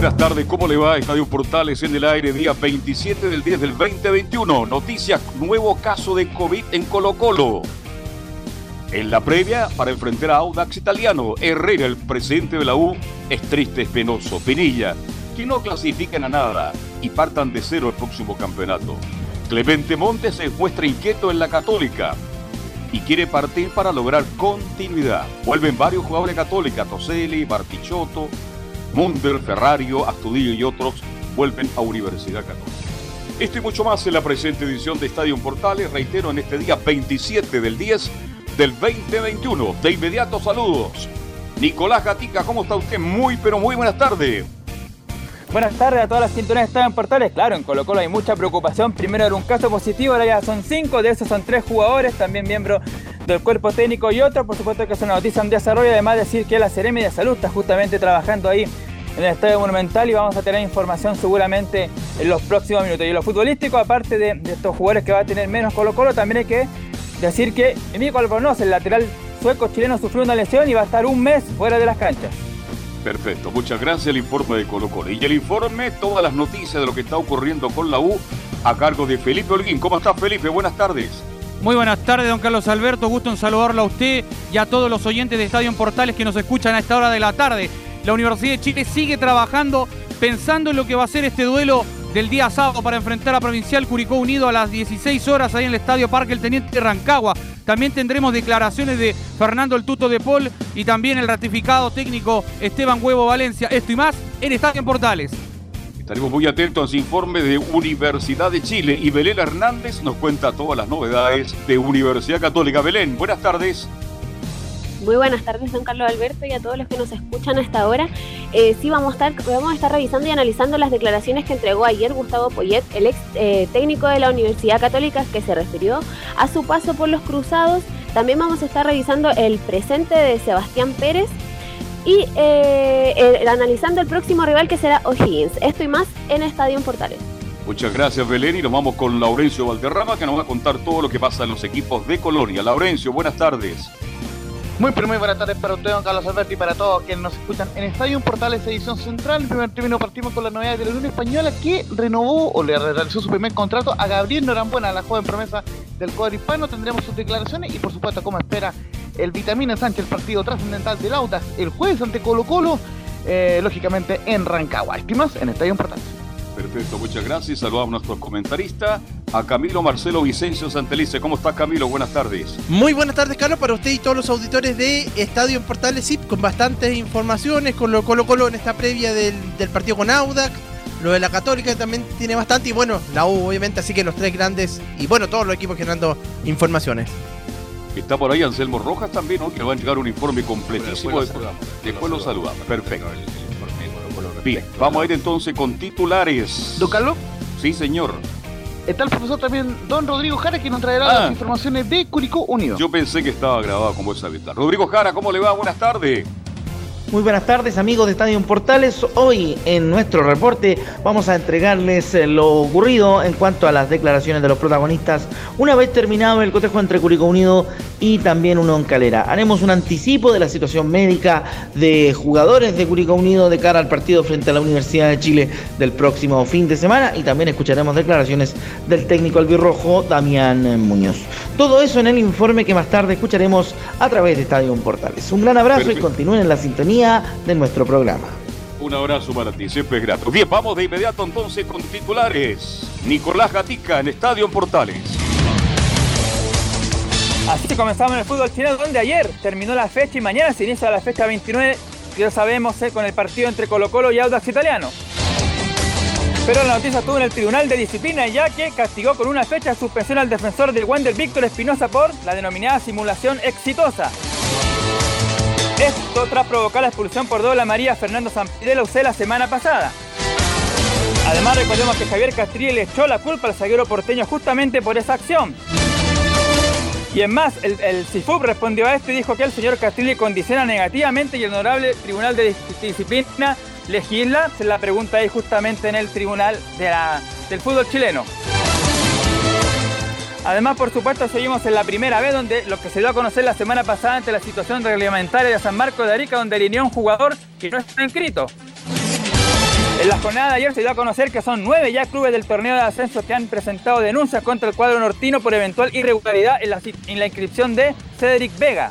Buenas tardes, ¿cómo le va? Estadio Portales en el aire, día 27 del 10 del 2021. Noticias, nuevo caso de COVID en Colo Colo. En la previa, para enfrentar a Audax Italiano, Herrera, el presidente de la U, es triste, es penoso. Pinilla, que no clasifiquen a nada y partan de cero el próximo campeonato. Clemente Montes se muestra inquieto en la Católica y quiere partir para lograr continuidad. Vuelven varios jugadores católicos, Toselli, Bartichotto, Munder, Ferrario, Astudillo y otros vuelven a Universidad Católica. Esto y mucho más en la presente edición de Estadio Portales, reitero, en este día 27 del 10 del 2021. De inmediato, saludos. Nicolás Gatica, ¿cómo está usted? Muy, pero muy buenas tardes. Buenas tardes a todas las sintonías de Estadio en Portales. Claro, en Colo Colo hay mucha preocupación. Primero era un caso positivo, ahora ya son cinco. De esos son tres jugadores, también miembros del cuerpo técnico y otro. Por supuesto que es una noticia en desarrollo. Además decir que la Seremi de Salud está justamente trabajando ahí en el Estadio Monumental y vamos a tener información seguramente en los próximos minutos. Y lo futbolístico, aparte de, estos jugadores que va a tener menos Colo Colo, también hay que decir que Emilio Albornoz, el lateral sueco chileno, sufrió una lesión y va a estar un mes fuera de las canchas. Perfecto, muchas gracias. El informe de Colo Colo. Y el informe, todas las noticias de lo que está ocurriendo con la U, a cargo de Felipe Holguín. ¿Cómo está Felipe? Buenas tardes. Muy buenas tardes, don Carlos Alberto. Gusto en saludarlo a usted y a todos los oyentes de Estadio en Portales que nos escuchan a esta hora de la tarde. La Universidad de Chile sigue trabajando, pensando en lo que va a ser este duelo del día sábado para enfrentar a Provincial Curicó Unido a las 16 horas ahí en el Estadio Parque El Teniente Rancagua. También tendremos declaraciones de Fernando el Tuto de Paul y también el ratificado técnico Esteban Huevo Valencia. Esto y más en Estadio en Portales. Estaremos muy atentos a informe de Universidad de Chile y Belén Hernández nos cuenta todas las novedades de Universidad Católica. Belén, buenas tardes. Muy buenas tardes, don Carlos Alberto, y a todos los que nos escuchan hasta ahora. Eh, sí, vamos a, estar, vamos a estar revisando y analizando las declaraciones que entregó ayer Gustavo Poyet, el ex eh, técnico de la Universidad Católica, que se refirió a su paso por los cruzados. También vamos a estar revisando el presente de Sebastián Pérez y eh, el- analizando el próximo rival que será O'Higgins. Esto y más en Estadio Portales. Muchas gracias Belén y nos vamos con Laurencio Valderrama que nos va a contar todo lo que pasa en los equipos de Colonia. Laurencio, buenas tardes. Muy pero muy buenas tardes para usted, don Carlos Alberto, y para todos quienes nos escuchan en Estadio Portales Edición Central. En primer término partimos con la novedad de la Unión Española que renovó o le realizó su primer contrato a Gabriel Norambuena, la joven promesa del cuadro hispano. Tendremos sus declaraciones y por supuesto como espera el Vitamina Sánchez, el partido trascendental del Audax el jueves ante Colo Colo, eh, lógicamente en Rancagua. Estimas en Estadio Portales. Perfecto, muchas gracias. Saludamos a nuestro comentarista, a Camilo Marcelo Vicencio Santelice. ¿Cómo está Camilo? Buenas tardes. Muy buenas tardes, Carlos, para usted y todos los auditores de Estadio en Portales SIP, con bastantes informaciones, con lo Colo Colo en esta previa del, del partido con Audax, lo de la Católica también tiene bastante, y bueno, la U obviamente, así que los tres grandes, y bueno, todos los equipos generando informaciones. Está por ahí Anselmo Rojas también, ¿no? que va a llegar un informe completísimo. Después, después lo saludamos. Perfecto. Bien, vamos a ir entonces con titulares. Don Carlos, Sí, señor. está el profesor también Don Rodrigo Jara que nos traerá Ah. las informaciones de Curicó Unido. Yo pensé que estaba grabado como esa habitual. Rodrigo Jara, ¿cómo le va? Buenas tardes. Muy buenas tardes amigos de Estadio Portales. Hoy en nuestro reporte vamos a entregarles eh, lo ocurrido en cuanto a las declaraciones de los protagonistas una vez terminado el cotejo entre Curicó Unido y también Unión Calera. Haremos un anticipo de la situación médica de jugadores de Curicó Unido de cara al partido frente a la Universidad de Chile del próximo fin de semana y también escucharemos declaraciones del técnico albirrojo Damián Muñoz. Todo eso en el informe que más tarde escucharemos a través de Estadio Portales. Un gran abrazo y continúen en la sintonía de nuestro programa. Un abrazo para ti, siempre es grato. Bien, vamos de inmediato entonces con titulares. Nicolás Gatica en Estadio Portales. Así comenzamos en el fútbol chileno, donde ayer terminó la fecha y mañana se inicia la fecha 29, que ya sabemos, eh, con el partido entre Colo Colo y Audax Italiano. Pero la noticia estuvo en el Tribunal de Disciplina, ya que castigó con una fecha de suspensión al defensor del Wander Víctor Espinosa por la denominada simulación exitosa. Esto tras provocar la expulsión por doble a María Fernando Sampidela UC la semana pasada. Además recordemos que Javier Castrilli le echó la culpa al zaguero porteño justamente por esa acción. Y en más, el, el respondió a esto y dijo que el señor Castrilli condiciona negativamente y el honorable Tribunal de Disciplina legisla. Se la pregunta ahí justamente en el Tribunal del Fútbol Chileno. Además, por supuesto, seguimos en la primera vez, donde lo que se dio a conocer la semana pasada ante la situación reglamentaria de San Marcos de Arica, donde alineó un jugador que no está inscrito. En la jornada de ayer se dio a conocer que son nueve ya clubes del torneo de ascenso que han presentado denuncias contra el cuadro nortino por eventual irregularidad en la, en la inscripción de Cedric Vega.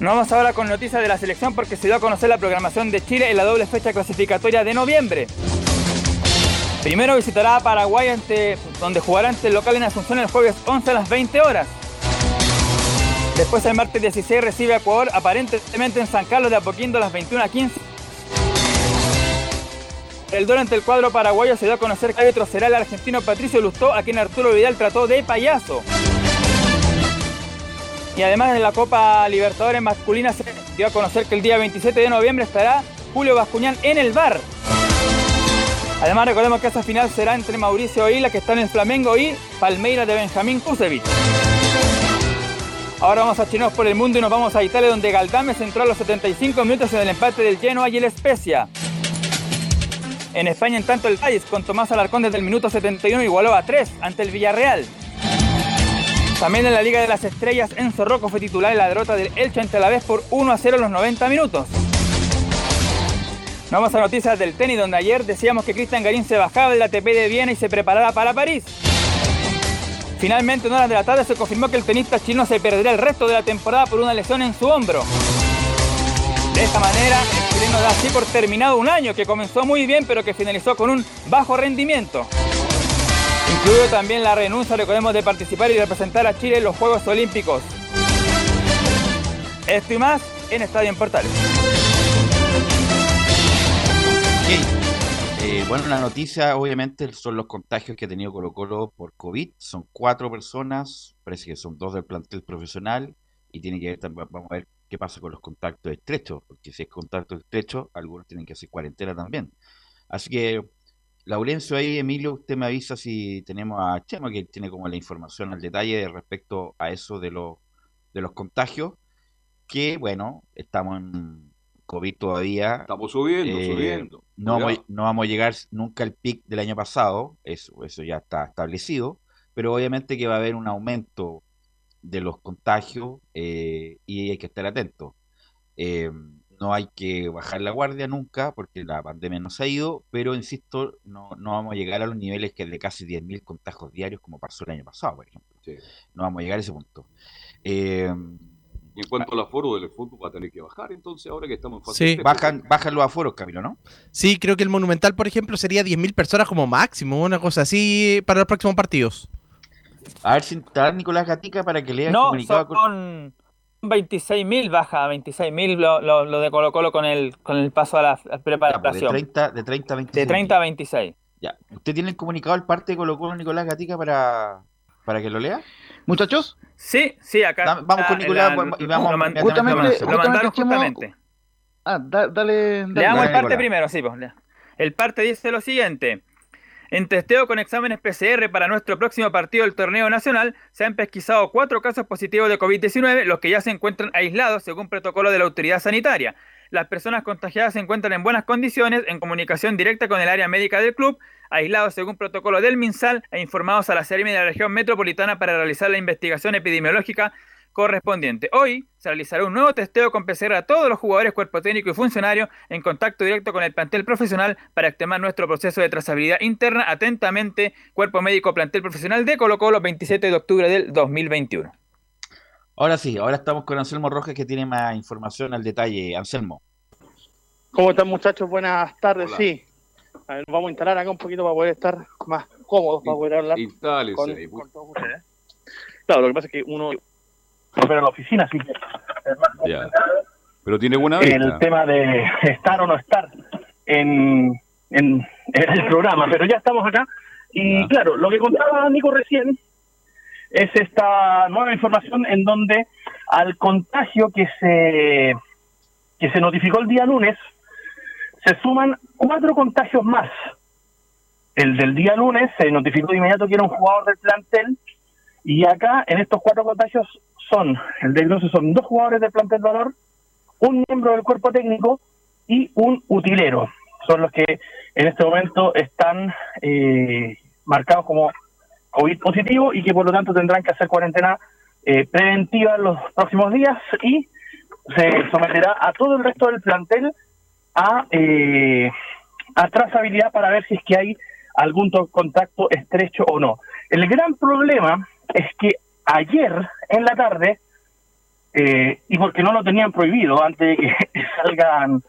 Nos vamos ahora con noticias de la selección porque se dio a conocer la programación de Chile en la doble fecha clasificatoria de noviembre. Primero visitará a Paraguay ante, donde jugará ante el local en Asunción el jueves 11 a las 20 horas. Después el martes 16 recibe a Ecuador aparentemente en San Carlos de Apoquindo a las 21 a 15. El duelo ante el cuadro paraguayo se dio a conocer que el árbitro será el argentino Patricio Lustó, a quien Arturo Vidal trató de payaso. Y además en la Copa Libertadores masculina se dio a conocer que el día 27 de noviembre estará Julio Bascuñán en el bar. Además recordemos que esa final será entre Mauricio Isla, que está en el Flamengo, y Palmeiras de Benjamín Kusevich. Ahora vamos a chinos por el mundo y nos vamos a Italia, donde Galdames entró a los 75 minutos en el empate del Genoa y el Spezia. En España, en tanto, el Cádiz con Tomás Alarcón desde el minuto 71 igualó a 3 ante el Villarreal. También en la Liga de las Estrellas, Enzo Rocco fue titular en la derrota del Elche ante la vez por 1 a 0 en los 90 minutos. Vamos a noticias del tenis, donde ayer decíamos que Cristian Garín se bajaba del ATP de Viena y se preparaba para París. Finalmente, en horas de la tarde, se confirmó que el tenista chino se perderá el resto de la temporada por una lesión en su hombro. De esta manera, el chileno da así por terminado un año que comenzó muy bien, pero que finalizó con un bajo rendimiento. Incluido también la renuncia, recordemos, de participar y representar a Chile en los Juegos Olímpicos. Esto y más en Estadio en Portales. Eh, bueno, la noticia obviamente son los contagios que ha tenido Colo Colo por COVID. Son cuatro personas, parece que son dos del plantel profesional y tiene que ver también, vamos a ver qué pasa con los contactos estrechos, porque si es contacto estrecho, algunos tienen que hacer cuarentena también. Así que, Laurencio, ahí, Emilio, usted me avisa si tenemos a Chema, que tiene como la información al detalle respecto a eso de, los de los contagios, que bueno, estamos en COVID todavía. Estamos subiendo, Eh, subiendo. No vamos, no vamos a llegar nunca al pic del año pasado, eso, eso ya está establecido, pero obviamente que va a haber un aumento de los contagios eh, y hay que estar atentos. Eh, no hay que bajar la guardia nunca porque la pandemia no se ha ido, pero insisto, no, no vamos a llegar a los niveles que de casi 10.000 contagios diarios como pasó el año pasado, por ejemplo. Sí. No vamos a llegar a ese punto. Eh, Y en cuanto al aforo del fútbol, va a tener que bajar entonces ahora que estamos en fase Sí. de bajan, bajan los aforos, Camilo, ¿no? Sí, creo que el Monumental, por ejemplo, sería 10.000 personas como máximo, una cosa así para los próximos partidos. A ver si está Nicolás Gatica para que lea el No, comunicado. con- son 26.000, baja 26.000 lo, lo, lo de Colo Colo con el, con el paso a la Ya, pues, de preparación. 30, de 30 a 26. De 30 a 26. Ya. ¿Usted tiene el comunicado al parte de Colo Colo Nicolás Gatica para, para que lo lea? Muchachos, Sí, sí, acá. Vamos con Nicolás, la- y vamos lo, man- inmediatamente lo mandaron Justamente, justamente. ah, da- dale, dale. Leamos Dale, el parte Nicolás. primero, sí. Pues, el parte dice lo siguiente. En testeo con exámenes PCR para nuestro próximo partido del torneo nacional, se han pesquisado cuatro casos positivos de COVID-19, los que ya se encuentran aislados según protocolo de la autoridad sanitaria. Las personas contagiadas se encuentran en buenas condiciones, en comunicación directa con el área médica del club, aislados según protocolo del MinSal e informados a la CERMI de la región metropolitana para realizar la investigación epidemiológica correspondiente. Hoy se realizará un nuevo testeo con PCR a todos los jugadores, cuerpo técnico y funcionarios en contacto directo con el plantel profesional para extremar nuestro proceso de trazabilidad interna. Atentamente, Cuerpo Médico Plantel Profesional de Colo Colo, 27 de octubre del 2021. Ahora sí, ahora estamos con Anselmo Rojas que tiene más información al detalle. Anselmo. ¿Cómo están muchachos? Buenas tardes, sí. A ver, vamos a instalar acá un poquito para poder estar más cómodos, para poder hablar Instales con, ahí, con todos ustedes. Claro, lo que pasa es que uno volver a la oficina, así que Ya. Pero tiene buena el vista. tema de estar o no estar en, en, en el programa, pero ya estamos acá. Y Ya. claro, lo que contaba Nico recién es esta nueva información en donde al contagio que se que se notificó el día lunes se suman cuatro contagios más. El del día lunes se notificó de inmediato que era un jugador del plantel y acá en estos cuatro contagios son, el de Grosso son dos jugadores del plantel valor, un miembro del cuerpo técnico y un utilero. Son los que en este momento están eh, marcados como COVID positivo y que por lo tanto tendrán que hacer cuarentena eh, preventiva en los próximos días y se someterá a todo el resto del plantel a, eh, a trazabilidad para ver si es que hay algún to- contacto estrecho o no. El gran problema es que ayer en la tarde, eh, y porque no lo tenían prohibido antes de que salgan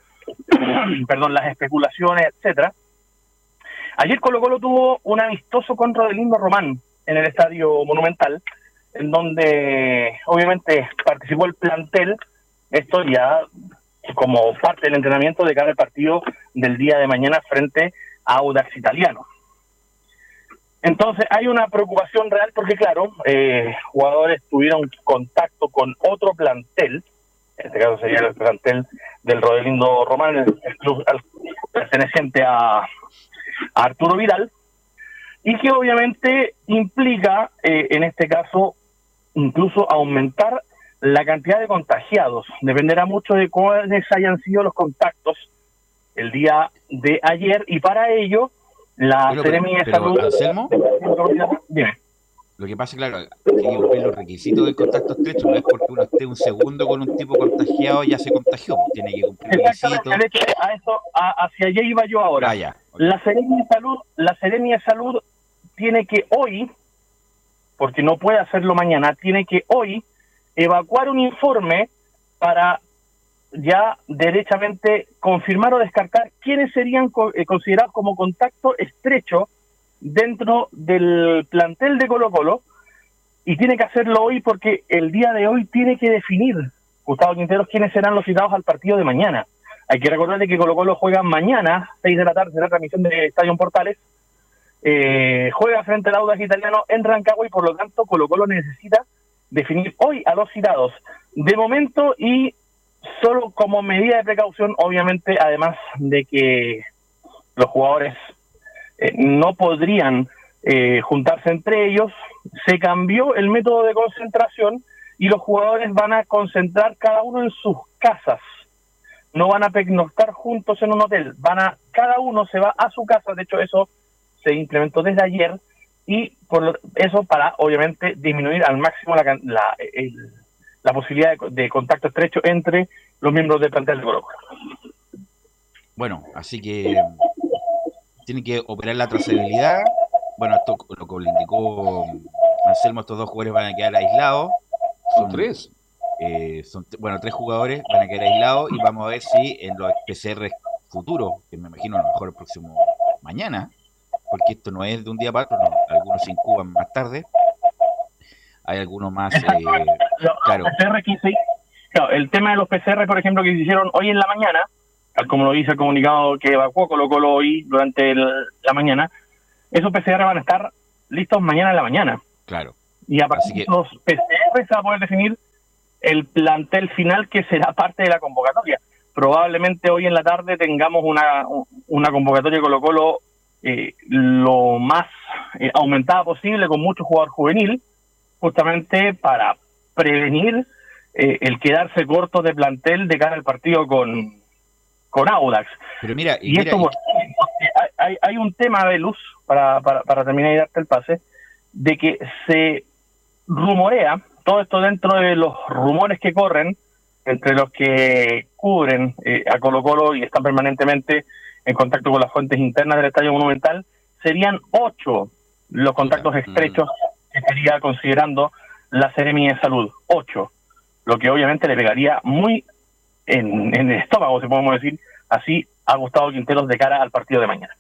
perdón, las especulaciones, etcétera, ayer Colo Colo tuvo un amistoso con Rodelindo Román en el Estadio Monumental, en donde obviamente participó el plantel, esto ya como parte del entrenamiento de cara al partido del día de mañana frente a Audax Italiano. Entonces hay una preocupación real porque, claro, eh, jugadores tuvieron contacto con otro plantel, en este caso sería el plantel del Rodelindo Román, el, club perteneciente a, a Arturo Vidal, y que obviamente implica, eh, en este caso, incluso aumentar la cantidad de contagiados. Dependerá mucho de cuáles hayan sido los contactos el día de ayer, y para ello, la Pero, Seremi de pero, Salud... Anselmo. Dime. Lo que pasa, claro, tiene que cumplir los requisitos del contacto estrecho. No es porque uno esté un segundo con un tipo contagiado ya se contagió. Tiene que cumplir requisitos. de a eso, a- hacia allá iba yo ahora. Ah, ya. La Seremi de Salud, la Seremi de Salud tiene que hoy, porque no puede hacerlo mañana, tiene que hoy evacuar un informe para ya derechamente confirmar o descartar quiénes serían eh, considerados como contacto estrecho dentro del plantel de Colo Colo y tiene que hacerlo hoy porque el día de hoy tiene que definir Gustavo Quinteros quiénes serán los citados al partido de mañana. Hay que recordarle que Colo Colo juega mañana, 6 de la tarde, será transmisión de Estadio Portales. Eh, juega frente al Audax Italiano en Rancagua y por lo tanto Colo Colo necesita definir hoy a los citados. De momento y solo como medida de precaución, obviamente, además de que los jugadores eh, no podrían eh, juntarse entre ellos, se cambió el método de concentración y los jugadores van a concentrar cada uno en sus casas. No van a pernoctar juntos en un hotel, van a cada uno se va a su casa. De hecho, eso se implementó desde ayer y por lo- eso para obviamente disminuir al máximo la, can- la, el- la posibilidad de, de contacto estrecho entre los miembros del plantel de Colo Colo. Bueno, así que tiene que operar la trazabilidad. Bueno, esto lo que le indicó Anselmo, estos dos jugadores van a quedar aislados. Son tres. eh, son bueno, tres jugadores van a quedar aislados y vamos a ver si en los PCR futuros, que me imagino a lo mejor el próximo mañana, porque esto no es de un día para otro, no, algunos se incuban más tarde, hay algunos más, eh, claro, PCR 15, claro, el tema de los PCR, por ejemplo, que se hicieron hoy en la mañana, tal como lo dice el comunicado que evacuó Colo Colo hoy durante el- la mañana, esos PCR van a estar listos mañana en la mañana. claro. Y a partir que- de esos PCR se va a poder definir el plantel final que será parte de la convocatoria. Probablemente hoy en la tarde tengamos una, una convocatoria Colo Colo eh, lo más eh, aumentada posible con mucho jugador juvenil, justamente para prevenir eh, el quedarse corto de plantel de cara al partido con, con Audax. Pero mira, y Y, mira, esto, pues, hay, hay un tema de luz, para, para, para terminar y darte el pase, de que se rumorea, todo esto dentro de los rumores que corren, entre los que cubren eh, a Colo Colo y están permanentemente en contacto con las fuentes internas del Estadio Monumental, serían ocho los contactos estrechos que estaría considerando la Seremi de Salud. Ocho. Lo que obviamente le pegaría muy en, en el estómago, si podemos decir así, a Gustavo Quinteros de cara al partido de mañana.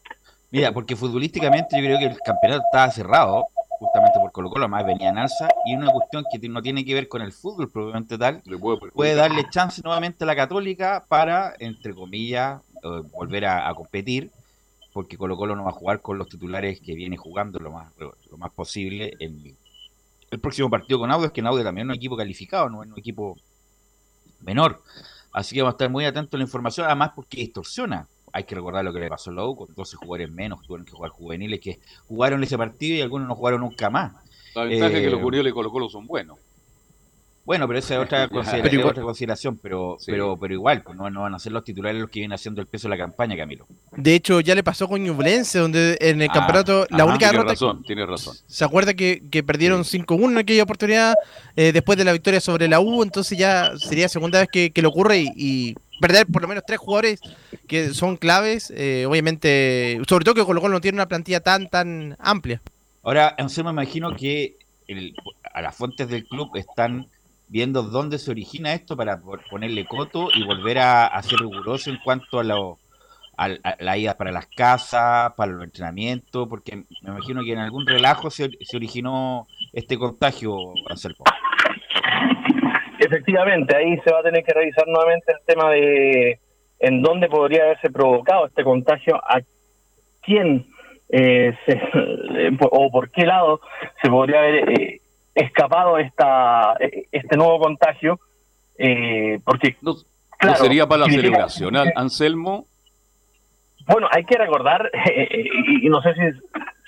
Mira, porque futbolísticamente yo creo que el campeonato estaba cerrado, justamente por Colo Colo, además venía en alza, y una cuestión que no tiene que ver con el fútbol propiamente tal, puede darle chance nuevamente a la Católica para, entre comillas, volver a, a competir, porque Colo Colo no va a jugar con los titulares que viene jugando lo más, lo más posible en el próximo partido con Audio, es que en Audio también es un equipo calificado, no es un equipo menor. Así que vamos a estar muy atentos a la información, además porque distorsiona. Hay que recordar lo que le pasó a la U, con 12 jugadores menos, tuvieron que jugar juveniles que jugaron ese partido y algunos no jugaron nunca más. La ventaja es que Eh, los Curiel y Colo Colo son buenos. Bueno, pero esa es otra, considera- Pero igual- otra consideración, pero, Sí. pero, pero igual, pues no, no van a ser los titulares los que vienen haciendo el peso de la campaña, Camilo. De hecho, ya le pasó con Ñublense, donde en el Ah, campeonato, la ajá, única Tienes derrota. razón, tienes razón. ¿Se acuerda que, que perdieron 5-1 en aquella oportunidad eh, después de la victoria sobre la U? Entonces ya sería segunda vez que, que le ocurre y, y perder por lo menos tres jugadores que son claves. eh, obviamente, sobre todo que Colo Colo no tiene una plantilla tan tan amplia. Ahora, Anselmo, me imagino que el- a las fuentes del club están viendo dónde se origina esto para po- ponerle coto y volver a, ser riguroso en cuanto a, lo, a la ida para las casas, para los entrenamientos, porque me imagino que en algún relajo se, se originó este contagio, Anselmo. Efectivamente, ahí se va a tener que revisar nuevamente el tema de en dónde podría haberse provocado este contagio, a quién eh, se- o por qué lado se podría haber eh, escapado esta eh, este nuevo contagio, eh, porque No, sería para la celebración. Anselmo, Bueno, hay que recordar, eh, y, y no sé si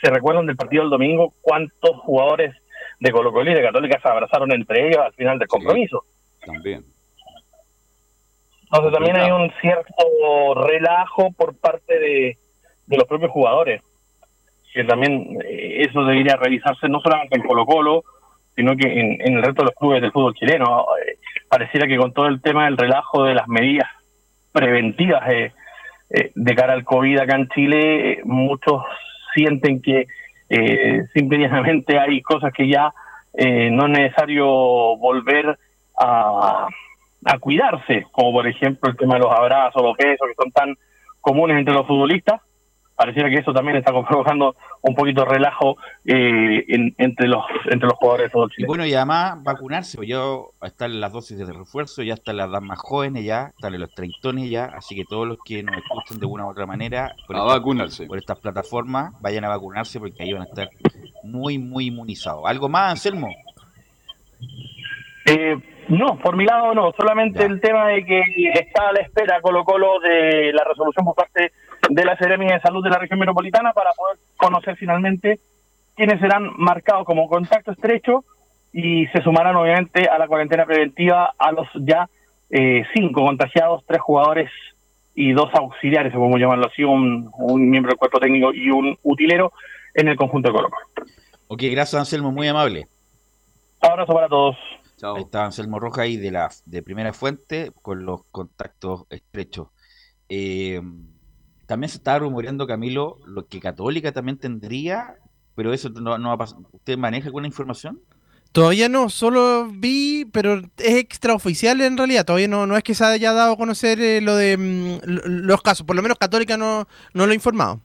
se recuerdan del partido del domingo, cuántos jugadores de Colo Colo y de Católica se abrazaron entre ellos al final del compromiso. también. Entonces también hay un cierto relajo por parte de, de los propios jugadores, que también eh, eso debería revisarse no solamente en Colo Colo, sino que en, el resto de los clubes del fútbol chileno. Eh, pareciera que con todo el tema del relajo de las medidas preventivas eh, eh, de cara al COVID acá en Chile, muchos sienten que eh, simple y llanamente hay cosas que ya eh, no es necesario volver a, a cuidarse, como por ejemplo el tema de los abrazos, los besos, que son tan comunes entre los futbolistas. Pareciera que eso también está provocando un poquito de relajo eh, en- entre los entre los jugadores de fútbol Y bueno, y además vacunarse, pues yo están las dosis de refuerzo, ya están las edad más jóvenes ya, están los treintones ya, así que todos los que nos escuchan de una u otra manera por, A esta- vacunarse. por estas plataformas, vayan a vacunarse porque ahí van a estar muy, muy inmunizados. ¿Algo más, Anselmo? Eh, no, por mi lado no, solamente Ya. el tema de que está a la espera Colo Colo de la resolución por parte de la Seremi de Salud de la región metropolitana para poder conocer finalmente quiénes serán marcados como contacto estrecho y se sumarán obviamente a la cuarentena preventiva a los ya eh, cinco contagiados, tres jugadores y dos auxiliares, como llamarlo así, un, un miembro del cuerpo técnico y un utilero en el conjunto de Colo Colo. Ok, gracias, Anselmo, muy amable. Abrazo para todos. Chao. Ahí está Anselmo Roja ahí de la de primera fuente con los contactos estrechos. Eh, también se estaba rumoreando, Camilo, lo que Católica también tendría, pero eso no, no va a pasar. ¿Usted maneja alguna información? Todavía no, solo vi, pero es extraoficial en realidad. Todavía no, no es que se haya dado a conocer eh, lo de mm, lo- los casos. Por lo menos Católica no, no lo ha informado.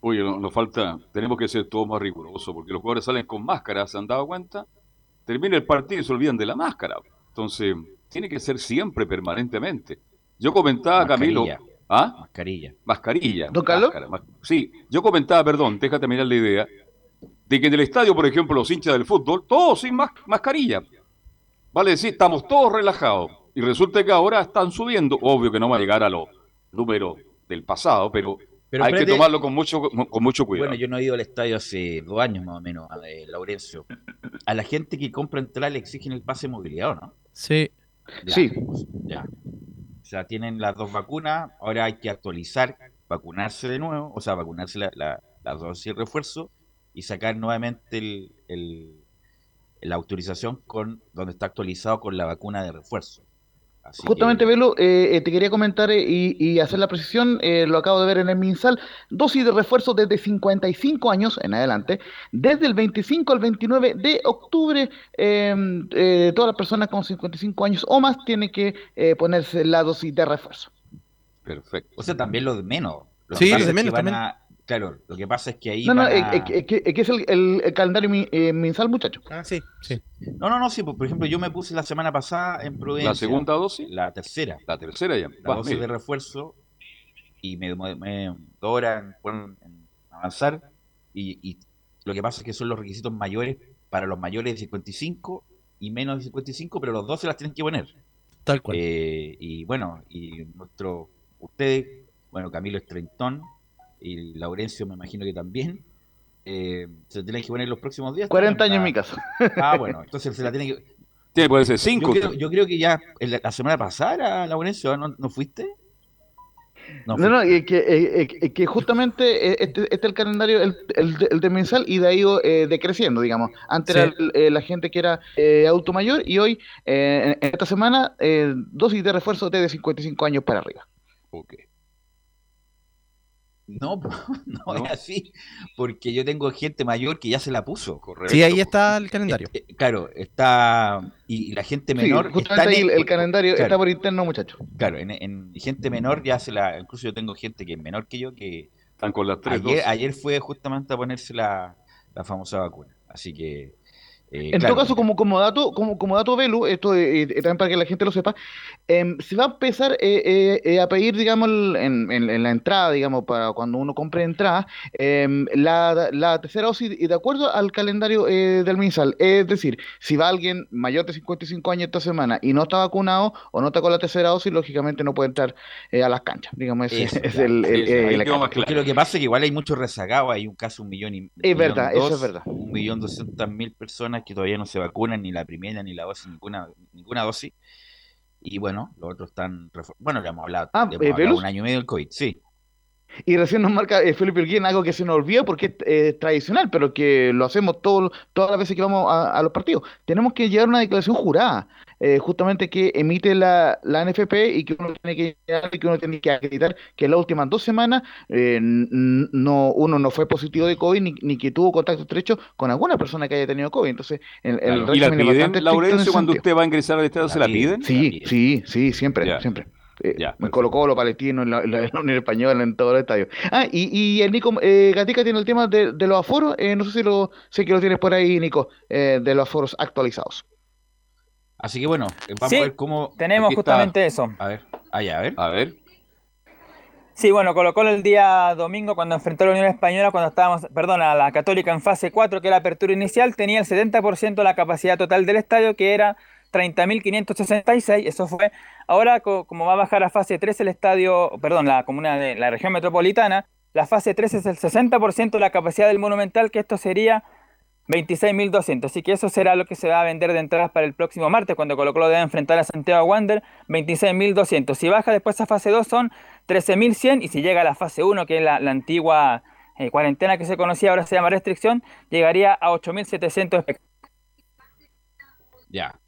Oye, no- nos falta, tenemos que ser todos más rigurosos, porque los jugadores salen con máscara, ¿se han dado cuenta? Termina el partido y se olvidan de la máscara. Entonces, tiene que ser siempre, permanentemente. Yo comentaba, Camilo. Mascarilla. ¿Ah? Mascarilla. Mascarilla. ¿Don Carlos? máscara, mas- sí, yo comentaba, perdón, déjate mirar la idea, de que en el estadio, por ejemplo, los hinchas del fútbol, todos sin mas- mascarilla. Vale decir, estamos todos relajados. Y resulta que ahora están subiendo. Obvio que no va a llegar a los números del pasado, pero, Pero Hay que tomarlo con mucho, con mucho cuidado. Bueno, yo no he ido al estadio hace dos años más o menos, a eh, Laurencio. A la gente que compra entrada le exigen el pase de movilidad, ¿o ¿no? Sí. Ya, Sí. Ya. Sea, tienen las dos vacunas, ahora hay que actualizar, vacunarse de nuevo, o sea, vacunarse la, la, la dosis de refuerzo y sacar nuevamente el, el- la autorización con donde está actualizado con la vacuna de refuerzo. Así Justamente, que- Velo, eh, eh, te quería comentar eh, y, y hacer la precisión, eh, lo acabo de ver en el MinSal, dosis de refuerzo desde 55 años en adelante, desde el 25 al 29 de octubre, eh, eh, todas las personas con 55 años o más tienen que eh, ponerse la dosis de refuerzo. Perfecto. O sea, también los de menos. Sí, los de menos también. a- claro, lo que pasa es que ahí No, no, a- eh, que- que es el, el- el calendario mi- eh, MinSal, muchachos. Ah, sí, sí. No, no, no, sí, por ejemplo, yo me puse la semana pasada en Providencia. ¿La segunda dosis? La tercera. La tercera ya. La Va, dosis de refuerzo y me demoré me, dos horas en avanzar y, y lo que pasa es que son los requisitos mayores para los mayores de 55 y menos de 55, pero los dos se las tienen que poner. Tal cual. Eh, y bueno, y nuestro, ustedes, bueno, Camilo es treintón y Laurencio me imagino que también, eh, se tienen que poner los próximos días. 40 años en mi caso. Ah, bueno, entonces se la tienen que... Tiene, puede ser Yo cinco. creo, usted. yo creo que ya en la, la semana pasada, Laurencio, ¿no, no fuiste? No, no, eh, que, eh, eh, que- justamente eh, este, este es el calendario, el, el, el de mensal, y de ahí eh, decreciendo, digamos. Antes Sí. era el- eh, la gente que era eh, adulto mayor, y hoy, eh, en esta semana, eh, dosis de refuerzo desde 55 años para arriba. Ok. No, no, ¿No? es así, porque yo tengo gente mayor que ya se la puso. Correcto. Sí, ahí está el calendario. Claro, está. Y, y la gente menor. sí, justamente está ahí en- el, el calendario claro, está por interno, muchachos. Claro, en, en gente menor ya se la. Incluso yo tengo gente que es menor que yo que Están con las tres ayer, ayer fue justamente a ponerse la, la famosa vacuna. Así que. Eh, En claro, todo caso, como, como dato, como, como dato Velu, esto eh, eh, también para que la gente lo sepa, em, se va a empezar eh, eh, eh, a pedir, digamos, el- en, en- en la entrada, digamos, para cuando uno compre entrada, em, la, la tercera dosis, y de acuerdo al calendario eh, del MinSal. Es decir, si va alguien mayor de 55 años esta semana y no está vacunado o no está con la tercera dosis, lógicamente no puede entrar eh, a las canchas. Digamos, Eso, es el, el- eh. Porque lo que pasa es que igual hay muchos rezagados, hay un caso un millón y Es millón verdad, eso es verdad. Un millón doscientas mil personas que todavía no se vacunan, ni la primera, ni la dosis, ninguna, ninguna dosis. Y bueno, los otros están... Bueno, le hemos hablado, Ah, hemos eh, hablado un año y medio del COVID, sí. Y recién nos marca eh, Felipe Urguín algo que se nos olvida porque es eh, tradicional, pero que lo hacemos todo, todas las veces que vamos a, a los partidos. Tenemos que llevar una declaración jurada, eh, justamente que emite la, la NFP y que uno tiene que que uno tiene que acreditar que en las últimas dos semanas eh, no, uno no fue positivo de COVID ni, ni que tuvo contacto estrecho con alguna persona que haya tenido COVID. Entonces, el, el Claro. ¿Y la régimen es bastante piden, Laurencio, cuando sentido. usted va a ingresar al estadio? ¿Se la piden? Sí, sí, sí, siempre, Ya. siempre. Eh, Ya, en perfecto. Colo Colo, Palestino, en la, en la- en la Unión Española, en todos los estadios. Ah, y, y el Nico eh, Gatica tiene el tema de, de los aforos. eh, no sé si lo sé que lo tienes por ahí, Nico, eh, de los aforos actualizados. Así que bueno, vamos Sí, a ver cómo... Tenemos está. justamente eso. A ver, allá, a ver. A ver. Sí, bueno, Colo Colo el día domingo cuando enfrentó a la Unión Española, cuando estábamos, perdón, a la Católica en fase 4, que era la apertura inicial, tenía el 70% de la capacidad total del estadio, que era 30.566, eso fue. Ahora, co- como va a bajar a fase 3 el estadio, perdón, la comuna de la región metropolitana, la fase 3 es el 60% de la capacidad del Monumental, que esto sería 26.200. Así que eso será lo que se va a vender de entradas para el próximo martes, cuando Colo Colo debe enfrentar a Santiago Wander, 26.200. Si baja después a fase 2 son 13.100 y si llega a la fase 1, que es la, antigua eh, cuarentena que se conocía, ahora se llama restricción, llegaría a 8.700 espectadores. Ya.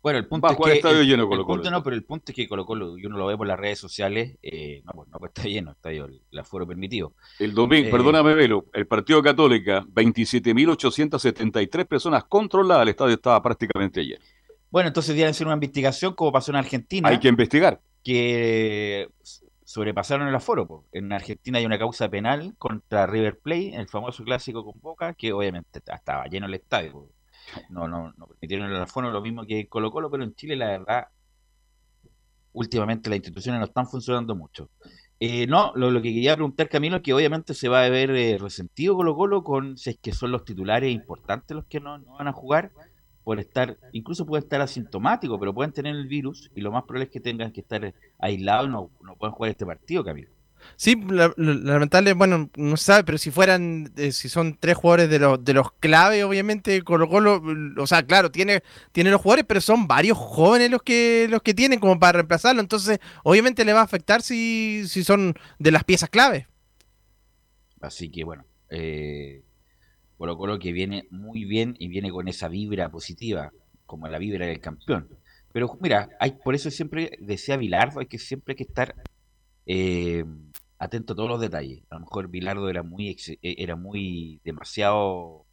Bueno, el punto Va a es que estadio el, lleno Colo punto no, pero el punto es que Colo Colo, uno lo ve por las redes sociales, eh, no, pues no pues está lleno, está lleno el, el aforo permitido. El domingo, Eh, perdóname, Velo, el partido Católica, 27.873 personas controladas, el estadio estaba prácticamente lleno. Bueno, entonces deben hacer una investigación como pasó en Argentina, Hay que investigar. que sobrepasaron el aforo. po. En Argentina hay una causa penal contra River Plate, el famoso clásico con Boca, que obviamente estaba lleno el estadio. po. No, no, no permitieron el aforo, lo mismo que Colo Colo, pero en Chile la verdad, últimamente las instituciones no están funcionando mucho. Eh, no, lo, que quería preguntar Camilo es que obviamente se va a ver eh, resentido Colo Colo con si es que son los titulares importantes los que no, van a jugar por estar, incluso puede estar asintomático, pero pueden tener el virus y lo más probable es que tengan que estar aislados y no, no puedan jugar este partido, Camilo. Sí, la- la- lamentable, bueno, no sabe, pero si fueran, eh, si son tres jugadores de los, de los clave, obviamente Colo Colo, o sea, claro, tiene, tiene los jugadores, pero son varios jóvenes los que, los que tienen como para reemplazarlo, entonces obviamente le va a afectar si, si son de las piezas clave. Así que bueno, eh, Colo Colo que viene muy bien y viene con esa vibra positiva, como la vibra del campeón. Pero mira, hay, por eso siempre decía Bilardo, hay que siempre que estar eh, atento a todos los detalles. A lo mejor Bilardo era muy eh, era muy demasiado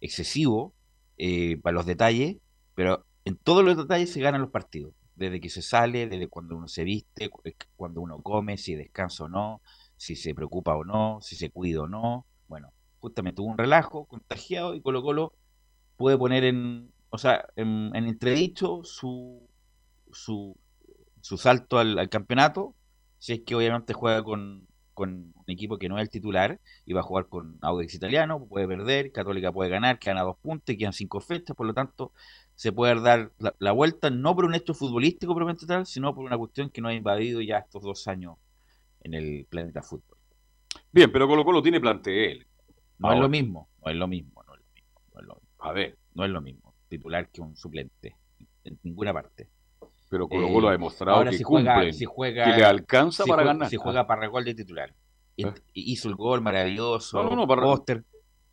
excesivo eh, para los detalles, pero en todos los detalles se ganan los partidos. Desde que se sale, desde cuando uno se viste, eh, cuando uno come, si descansa o no, si se preocupa o no, si se cuida o no. Bueno, justamente hubo un relajo, contagiado y Colo Colo puede poner en, o sea, en, en entredicho su, su, su salto al, al campeonato, si es que obviamente juega con, con un equipo que no es el titular y va a jugar con Audax Italiano, puede perder, Católica puede ganar, quedan a dos puntos, quedan cinco fechas, por lo tanto se puede dar la, la vuelta no por un hecho futbolístico propiamente tal, sino por una cuestión que nos ha invadido ya estos dos años en el planeta fútbol. Bien, pero Colo Colo tiene plantel. No es Ahora. lo mismo, no es lo mismo, no es lo mismo, no es lo mismo. A ver, No es lo mismo titular que un suplente, en ninguna parte. Pero Colo Eh, Colo ha demostrado ahora que si cumplen, juega, si juega, que le alcanza si para juega- ganar. Si juega Parragol de titular. Y- Ah. y hizo el gol maravilloso, No, no, no, Parra- póster.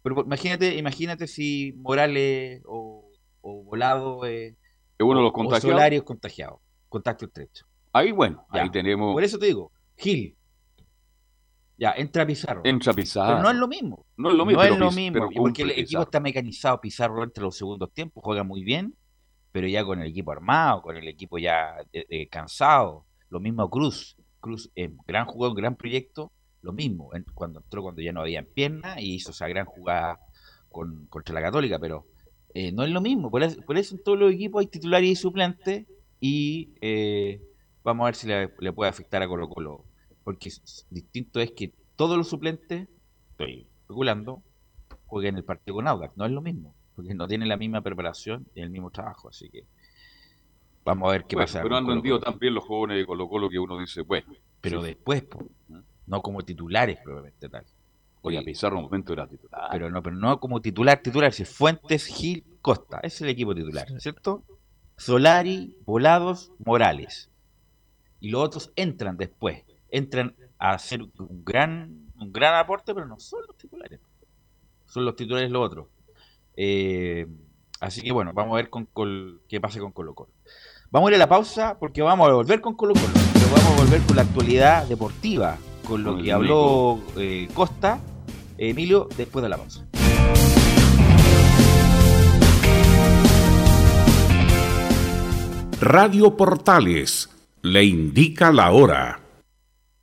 Pero imagínate, imagínate si Morales o, o Volado eh, Es uno de los o contagiados. Solari es contagiado. Contacto estrecho. Ahí, bueno, Ya. ahí tenemos. Por eso te digo, Gil. Ya, entra Pizarro. Entra Pizarro. Pero no es lo mismo. No es lo mismo. No es pero lo Piz- mismo. pero y porque el equipo está mecanizado, Pizarro entre los segundos tiempos, juega muy bien, pero ya con el equipo armado, con el equipo ya eh, eh, cansado. Lo mismo Cruz. Cruz, eh, gran jugador, gran proyecto, lo mismo. en- cuando entró cuando ya no había pierna y hizo esa gran jugada con, contra la Católica, pero eh, no es lo mismo. Por eso, por eso en todos los equipos hay titulares y suplentes y eh, vamos a ver si le, puede afectar a Colo Colo. Porque distinto es que todos los suplentes, estoy especulando, jueguen el partido con Audax. No es lo mismo, porque no tienen la misma preparación y el mismo trabajo. Así que vamos a ver qué Bueno, pasa. pero han rendido tan bien los jóvenes de Colo Colo que uno dice, bueno, Pero sí. después, po, no como titulares, probablemente tal. Oye, a Pizarro un momento era titular. Pero no, pero no como titular, titular, si Fuentes, Gil, Costa, ese es el equipo titular, ¿cierto? Solari, Volados, Morales. Y los otros entran después, entran a hacer un gran, un gran aporte, pero no son los titulares. Son los titulares los otros. Eh, así que bueno, vamos a ver con, Col- qué pasa con Colo Colo. Vamos a ir a la pausa porque vamos a volver con Colo Colo, pero vamos a volver con la actualidad deportiva, con lo que habló eh, Costa, Emilio, después de la pausa. Radio Portales le indica la hora.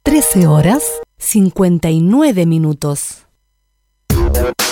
13 horas 59 minutos.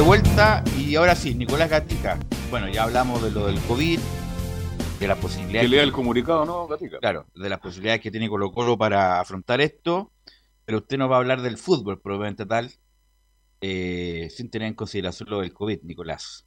De vuelta y ahora sí, Nicolás Gatica. Bueno, ya hablamos de lo del COVID, de las posibilidades. Que lea el comunicado, ¿no, Gatica? Claro, de las posibilidades que tiene Colo Colo para afrontar esto, pero usted nos va a hablar del fútbol probablemente tal, eh, sin tener en consideración lo del COVID, Nicolás.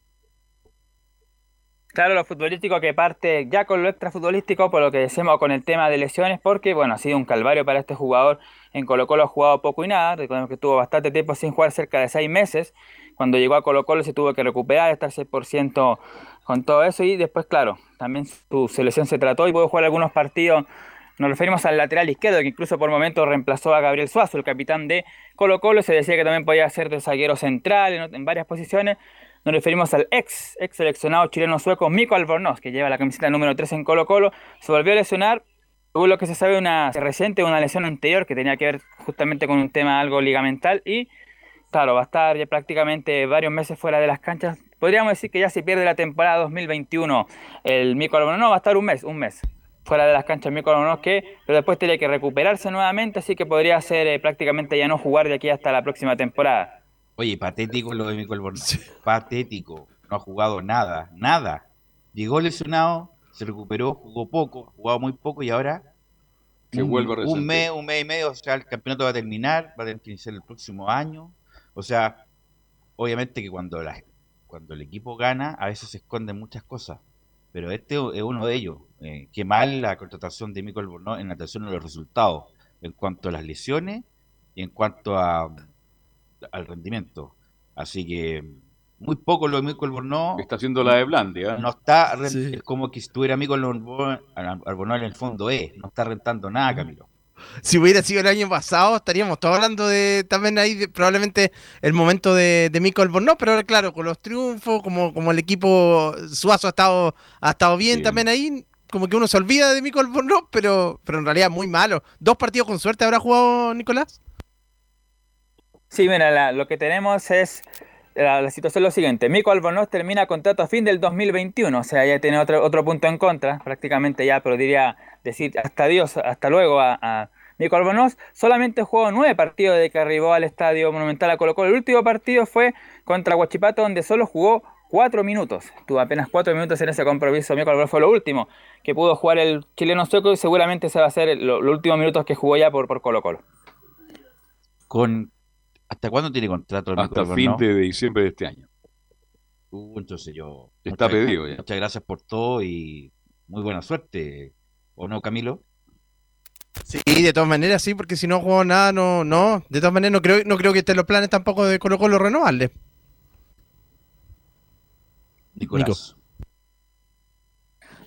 Claro, lo futbolístico que parte ya con lo extrafutbolístico, por lo que decimos con el tema de lesiones, porque bueno, ha sido un calvario para este jugador. En Colo Colo ha jugado poco y nada, recordemos que estuvo bastante tiempo sin jugar, cerca de seis meses. Cuando llegó a Colo Colo se tuvo que recuperar, estar 6% con todo eso y después, claro, también su selección se trató y pudo jugar algunos partidos. Nos referimos al lateral izquierdo, que incluso por momentos reemplazó a Gabriel Suazo, el capitán de Colo Colo. Se decía que también podía ser de zaguero central en, en varias posiciones. Nos referimos al ex, ex seleccionado chileno sueco Mico Albornoz, que lleva la camiseta número 3 en Colo Colo. Se volvió a lesionar. Tuvo lo que se sabe una reciente, una lesión anterior que tenía que ver justamente con un tema algo ligamental y claro, va a estar ya prácticamente varios meses fuera de las canchas. Podríamos decir que ya se pierde la temporada 2021. El Mico Albornoz no, va a estar un mes, un mes fuera de las canchas Mico Albornoz que pero después tiene que recuperarse nuevamente, así que podría ser eh, prácticamente ya no jugar de aquí hasta la próxima temporada. Oye, patético lo de Mico Albornoz. Patético. No ha jugado nada, nada. Llegó lesionado, se recuperó, jugó poco, jugado muy poco y ahora Se un, vuelve a un mes, un mes y medio, o sea, el campeonato va a terminar, va a tener que iniciar el próximo año. O sea, obviamente que cuando la, cuando el equipo gana, a veces se esconden muchas cosas, pero este es uno de ellos. Eh, qué mal la contratación de Mico Albornoz en atención a los resultados, en cuanto a las lesiones y en cuanto a, al rendimiento. Así que muy poco lo de Mico Albornoz. Está haciendo la de Blandi, ¿ah? No está, ren- es como que si estuviera amigo Albornoz Albornoz en el fondo es, no está rentando nada, Camilo. Si hubiera sido el año pasado, estaríamos todos hablando de también ahí de- probablemente el momento de, de Mico Albornoz, pero ahora claro, con los triunfos, como, como el equipo Suazo ha estado, ha estado bien también ahí, como que uno se olvida de Mico Albornoz, pero, pero en realidad muy malo. ¿Dos partidos con suerte habrá jugado Nicolás? Sí, mira, la- lo que tenemos es la, la situación es lo siguiente. Mico Albornoz termina contrato a fin del 2021, o sea, ya tiene otro, otro punto en contra, prácticamente ya, pero diría decir hasta adiós, hasta luego a, a Mico Albornoz. Solamente jugó nueve partidos desde que arribó al Estadio Monumental a Colo Colo. El último partido fue contra Huachipato, donde solo jugó cuatro minutos. Tuvo apenas cuatro minutos en ese compromiso. Mico Albornoz fue lo último que pudo jugar el chileno sueco y seguramente se va a ser lo- los últimos minutos que jugó ya por, por Colo Colo. Con, ¿Hasta cuándo tiene contrato el Mico Hasta fin Albornoz? de diciembre de este año. Uh, entonces yo. Está muchas- pedido ya. Muchas gracias por todo y muy buena suerte. ¿O no, Camilo? Sí, de todas maneras sí, porque si no jugó nada, no, no, de todas maneras no creo, no creo que estén los planes tampoco de Colo Colo renovarle. Nicolás.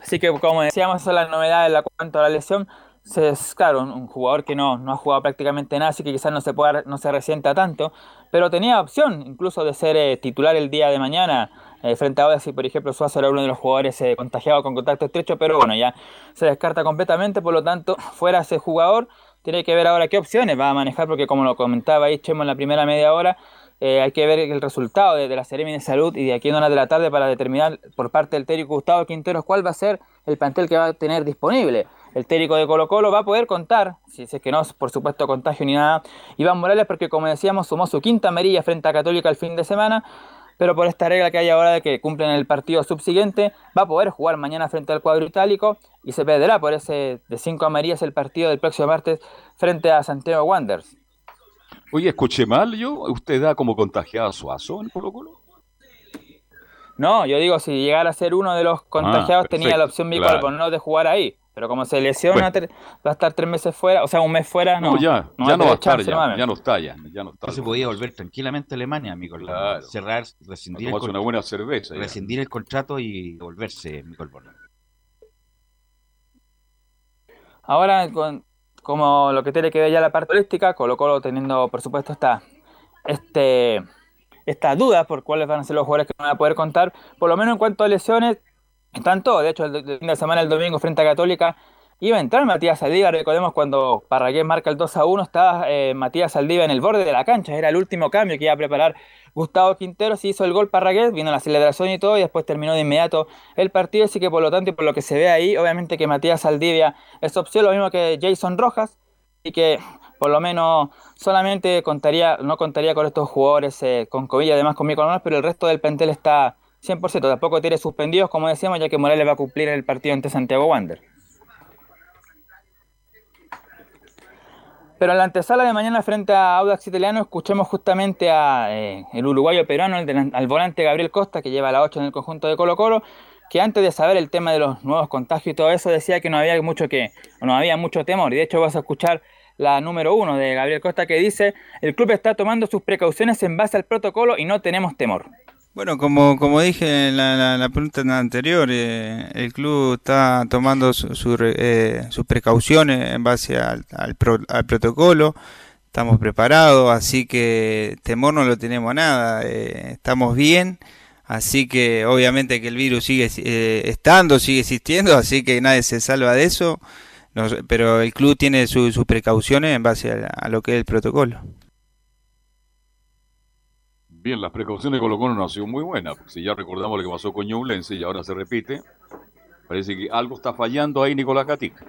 Así que, como decíamos, esa es la novedad en la cuanto a la lesión. Se- Es claro, un, un jugador que no, no ha jugado prácticamente nada, así que quizás no se pueda, no se resienta tanto, pero tenía opción incluso de ser eh, titular el día de mañana eh, frente a y por ejemplo Suazo era uno de los jugadores eh, contagiados con contacto estrecho, pero bueno, ya se descarta completamente, por lo tanto, fuera ese jugador, tiene que ver ahora qué opciones va a manejar, porque como lo comentaba ahí Chemo en la primera media hora, eh, hay que ver el resultado de, de la Seremi de Salud y de aquí en una de la tarde para determinar por parte del técnico Gustavo Quinteros cuál va a ser el plantel que va a tener disponible. El técnico de Colo Colo va a poder contar, si es que no por supuesto contagio ni nada, Iván Morales porque como decíamos sumó su quinta amarilla frente a Católica el fin de semana, pero por esta regla que hay ahora de que cumplen el partido subsiguiente, va a poder jugar mañana frente al cuadro itálico y se perderá por ese de cinco amarillas el partido del próximo martes frente a Santiago Wanderers. Oye, escuché mal yo. ¿Usted da como contagiado a Suazo en Colo Colo? No, yo digo, si llegara a ser uno de los contagiados, tenía la opción Mico claro. Albornoz de jugar ahí. Pero como se lesiona, Bueno. va a estar tres meses fuera, o sea, un mes fuera, no. No, ya, ya va no va a estar, ya, ya no está, ya, ya no está. No se podía volver tranquilamente a Alemania, amigo. Claro. Cerrar, rescindir, A tomarse una buena cerveza, ya. rescindir el contrato y volverse, Nicole Borno. Ahora, con- como lo que tiene que ver ya la parte holística, Colo Colo teniendo, por supuesto, esta, este, estas dudas por cuáles van a ser los jugadores que van a poder contar, por lo menos en cuanto a lesiones, están todos. De hecho, el, fin de semana, el domingo, frente a Católica, iba a entrar Matías Saldívar. Recordemos cuando Parragués marca el 2 a 1, estaba eh, Matías Saldívar en el borde de la cancha. Era el último cambio que iba a preparar Gustavo Quintero. Se hizo el gol Parragués, vino la celebración y todo, y después terminó de inmediato el partido. Así que, por lo tanto, y por lo que se ve ahí, obviamente que Matías Saldivia es opción, lo mismo que Jason Rojas, y que por lo menos solamente contaría, no contaría con estos jugadores eh, con COVID, además con Mico pero el resto del plantel está 100%. Tampoco tiene suspendidos, como decíamos, ya que Morales va a cumplir el partido ante Santiago Wander. Pero en la antesala de mañana frente a Audax Italiano escuchemos justamente a eh, el uruguayo peruano, al volante Gabriel Costa, que lleva la 8 en el conjunto de Colo Colo, que antes de saber el tema de los nuevos contagios y todo eso decía que no había mucho que no había mucho temor. Y de hecho vas a escuchar la número uno de Gabriel Costa que dice el club está tomando sus precauciones en base al protocolo y no tenemos temor. Bueno, como, como dije en la, la- pregunta anterior, eh, el club está tomando su- su eh, sus precauciones en base al, al pro- al protocolo, estamos preparados, así que temor no lo tenemos nada, eh, estamos bien, así que obviamente que el virus sigue eh, estando, sigue existiendo, así que nadie se salva de eso, nos- pero el club tiene su- sus precauciones en base a lo que es el protocolo. Bien, las precauciones de Colo Colo no han sido muy buenas. Si ya recordamos lo que pasó con Ñublense y ahora se repite, parece que algo está fallando ahí Nicolás Gatica.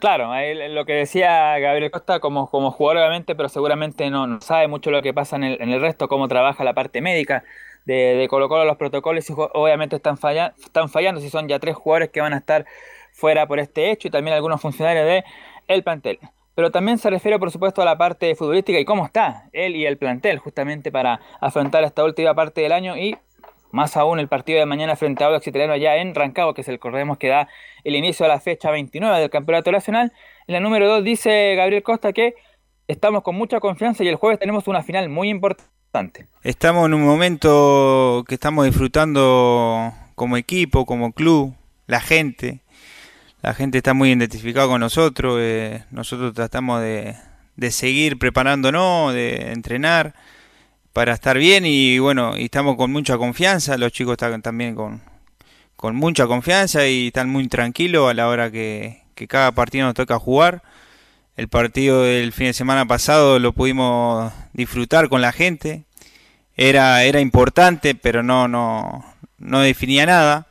Claro, lo que decía Gabriel Costa como, como jugador obviamente, pero seguramente no, no sabe mucho lo que pasa en el, resto, cómo trabaja la parte médica de, de Colo Colo, los protocolos, y obviamente están, falla- están fallando, si son ya tres jugadores que van a estar fuera por este hecho y también algunos funcionarios de el plantel. Pero también se refiere, por supuesto, a la parte futbolística y cómo está él y el plantel justamente para afrontar esta última parte del año y más aún el partido de mañana frente a Audax Italiano allá en Rancagua, que es el recordemos que da el inicio a la fecha 29 del Campeonato Nacional. En la número 2 dice Gabriel Costa que estamos con mucha confianza y el jueves tenemos una final muy importante. Estamos en un momento que estamos disfrutando como equipo, como club, la gente. La gente está muy identificada con nosotros. eh, nosotros tratamos de, de seguir preparándonos, de entrenar para estar bien y bueno, y estamos con mucha confianza. Los chicos están también con, con mucha confianza y están muy tranquilos a la hora que, que cada partido nos toca jugar. El partido del fin de semana pasado lo pudimos disfrutar con la gente. Era, era importante, pero no, no, no definía nada.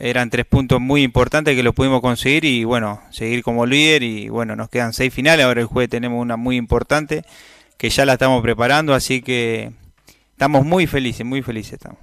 Eran tres puntos muy importantes que los pudimos conseguir y bueno, seguir como líder y bueno, nos quedan seis finales. Ahora el jueves tenemos una muy importante que ya la estamos preparando, así que estamos muy felices, muy felices estamos.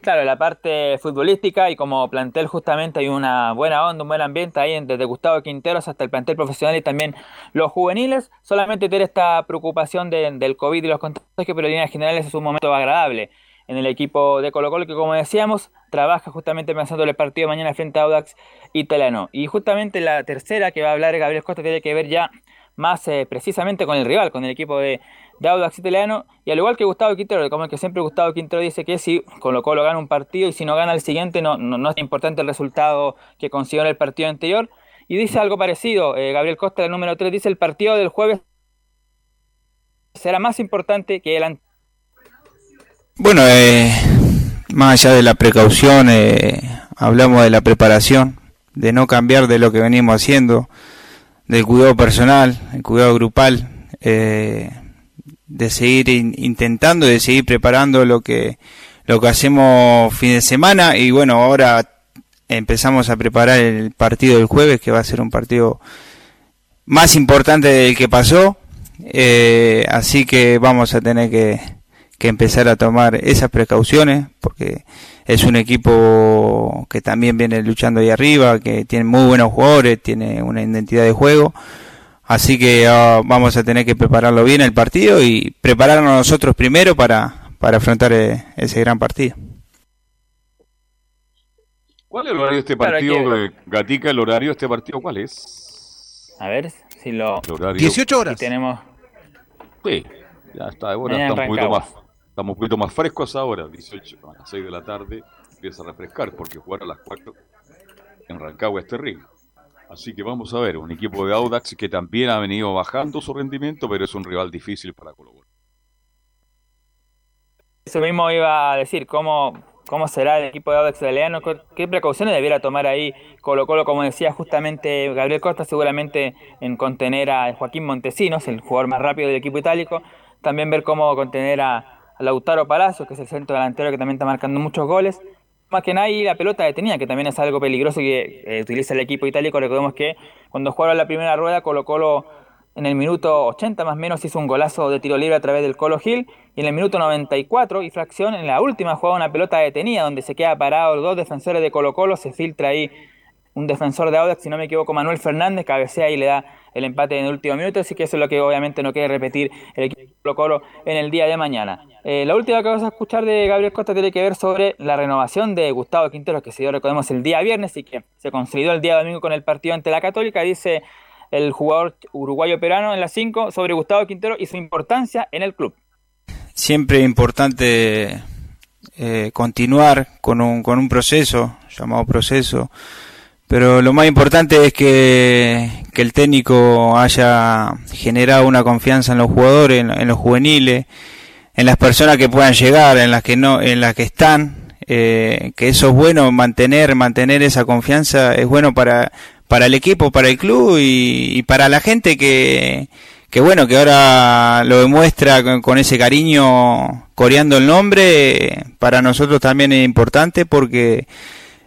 Claro, la parte futbolística y como plantel justamente hay una buena onda, un buen ambiente ahí desde Gustavo Quinteros hasta el plantel profesional y también los juveniles. Solamente tiene esta preocupación de- del COVID y los contagios, pero en líneas generales es un momento agradable en el equipo de Colo Colo que como decíamos trabaja justamente pensando en el partido de mañana frente a Audax Italiano. Y justamente la tercera que va a hablar Gabriel Costa tiene que ver ya más eh, precisamente con el rival, con el equipo de, de Audax Italiano. Y al igual que Gustavo Quintero, como el que siempre Gustavo Quintero dice que si Colo Colo gana un partido y si no gana el siguiente, no, no, no es importante el resultado que consiguió en el partido anterior. Y dice algo parecido, eh, Gabriel Costa, el número 3, dice el partido del jueves será más importante que el anterior. Bueno, eh, más allá de la precaución, eh, hablamos de la preparación, de no cambiar de lo que venimos haciendo, del cuidado personal, el cuidado grupal, eh, de seguir in- intentando, de seguir preparando lo que lo que hacemos fin de semana. Y bueno, ahora empezamos a preparar el partido del jueves, que va a ser un partido más importante del que pasó, eh, así que vamos a tener que, que empezar a tomar esas precauciones, porque es un equipo que también viene luchando ahí arriba, que tiene muy buenos jugadores, tiene una identidad de juego, así que ah, vamos a tener que prepararlo bien el partido y prepararnos nosotros primero para, para afrontar eh, ese gran partido. ¿Cuál es el horario de este partido? eh, Gatica, el horario de este partido, ¿cuál es? A ver si lo. El horario. 18 horas. Y tenemos. Sí, ya está de buena, Mañana está un poquito más, estamos un poquito más frescos ahora, 18 a las 6 de la tarde empieza a refrescar porque jugar a las 4 en Rancagua es terrible. Así que vamos a ver, un equipo de Audax que también ha venido bajando su rendimiento, pero es un rival difícil para Colo Colo. Eso mismo iba a decir, ¿cómo, cómo será el equipo de Audax Italiano? ¿Qué precauciones debiera tomar ahí Colo Colo? Como decía justamente Gabriel Costa, seguramente en contener a Joaquín Montesinos, el jugador más rápido del equipo itálico. También ver cómo contener a, a Lautaro Palacios, que es el centro delantero que también está marcando muchos goles. Más que nada la pelota detenida, que también es algo peligroso que eh, utiliza el equipo itálico. Recordemos que cuando jugaron la primera rueda, Colo Colo en el minuto 80 más o menos hizo un golazo de tiro libre a través del Colo Gil y en el minuto 94 y fracción en la última jugada una pelota detenida donde se queda parado los dos defensores de Colo Colo, se filtra ahí un defensor de Audax, si no me equivoco, Manuel Fernández, cabecea y le da el empate en el último minuto, así que eso es lo que obviamente no quiere repetir el equipo Colo en el día de mañana. Eh, la última que vamos a escuchar de Gabriel Costa tiene que ver sobre la renovación de Gustavo Quinteros, que se dio, recordemos, el día viernes y que se consolidó el día domingo con el partido ante la Católica, dice el jugador uruguayo peruano en la 5 sobre Gustavo Quintero y su importancia en el club. siempre importante eh, continuar con un, con un proceso, llamado proceso, pero lo más importante es que, el técnico haya generado una confianza en los jugadores, en, en los juveniles, en las personas que puedan llegar, en las que no, en las que están, eh, que eso es bueno mantener, mantener esa confianza es bueno para, para el equipo, para el club y, y para la gente que, que bueno, que ahora lo demuestra con, con ese cariño coreando el nombre, para nosotros también es importante porque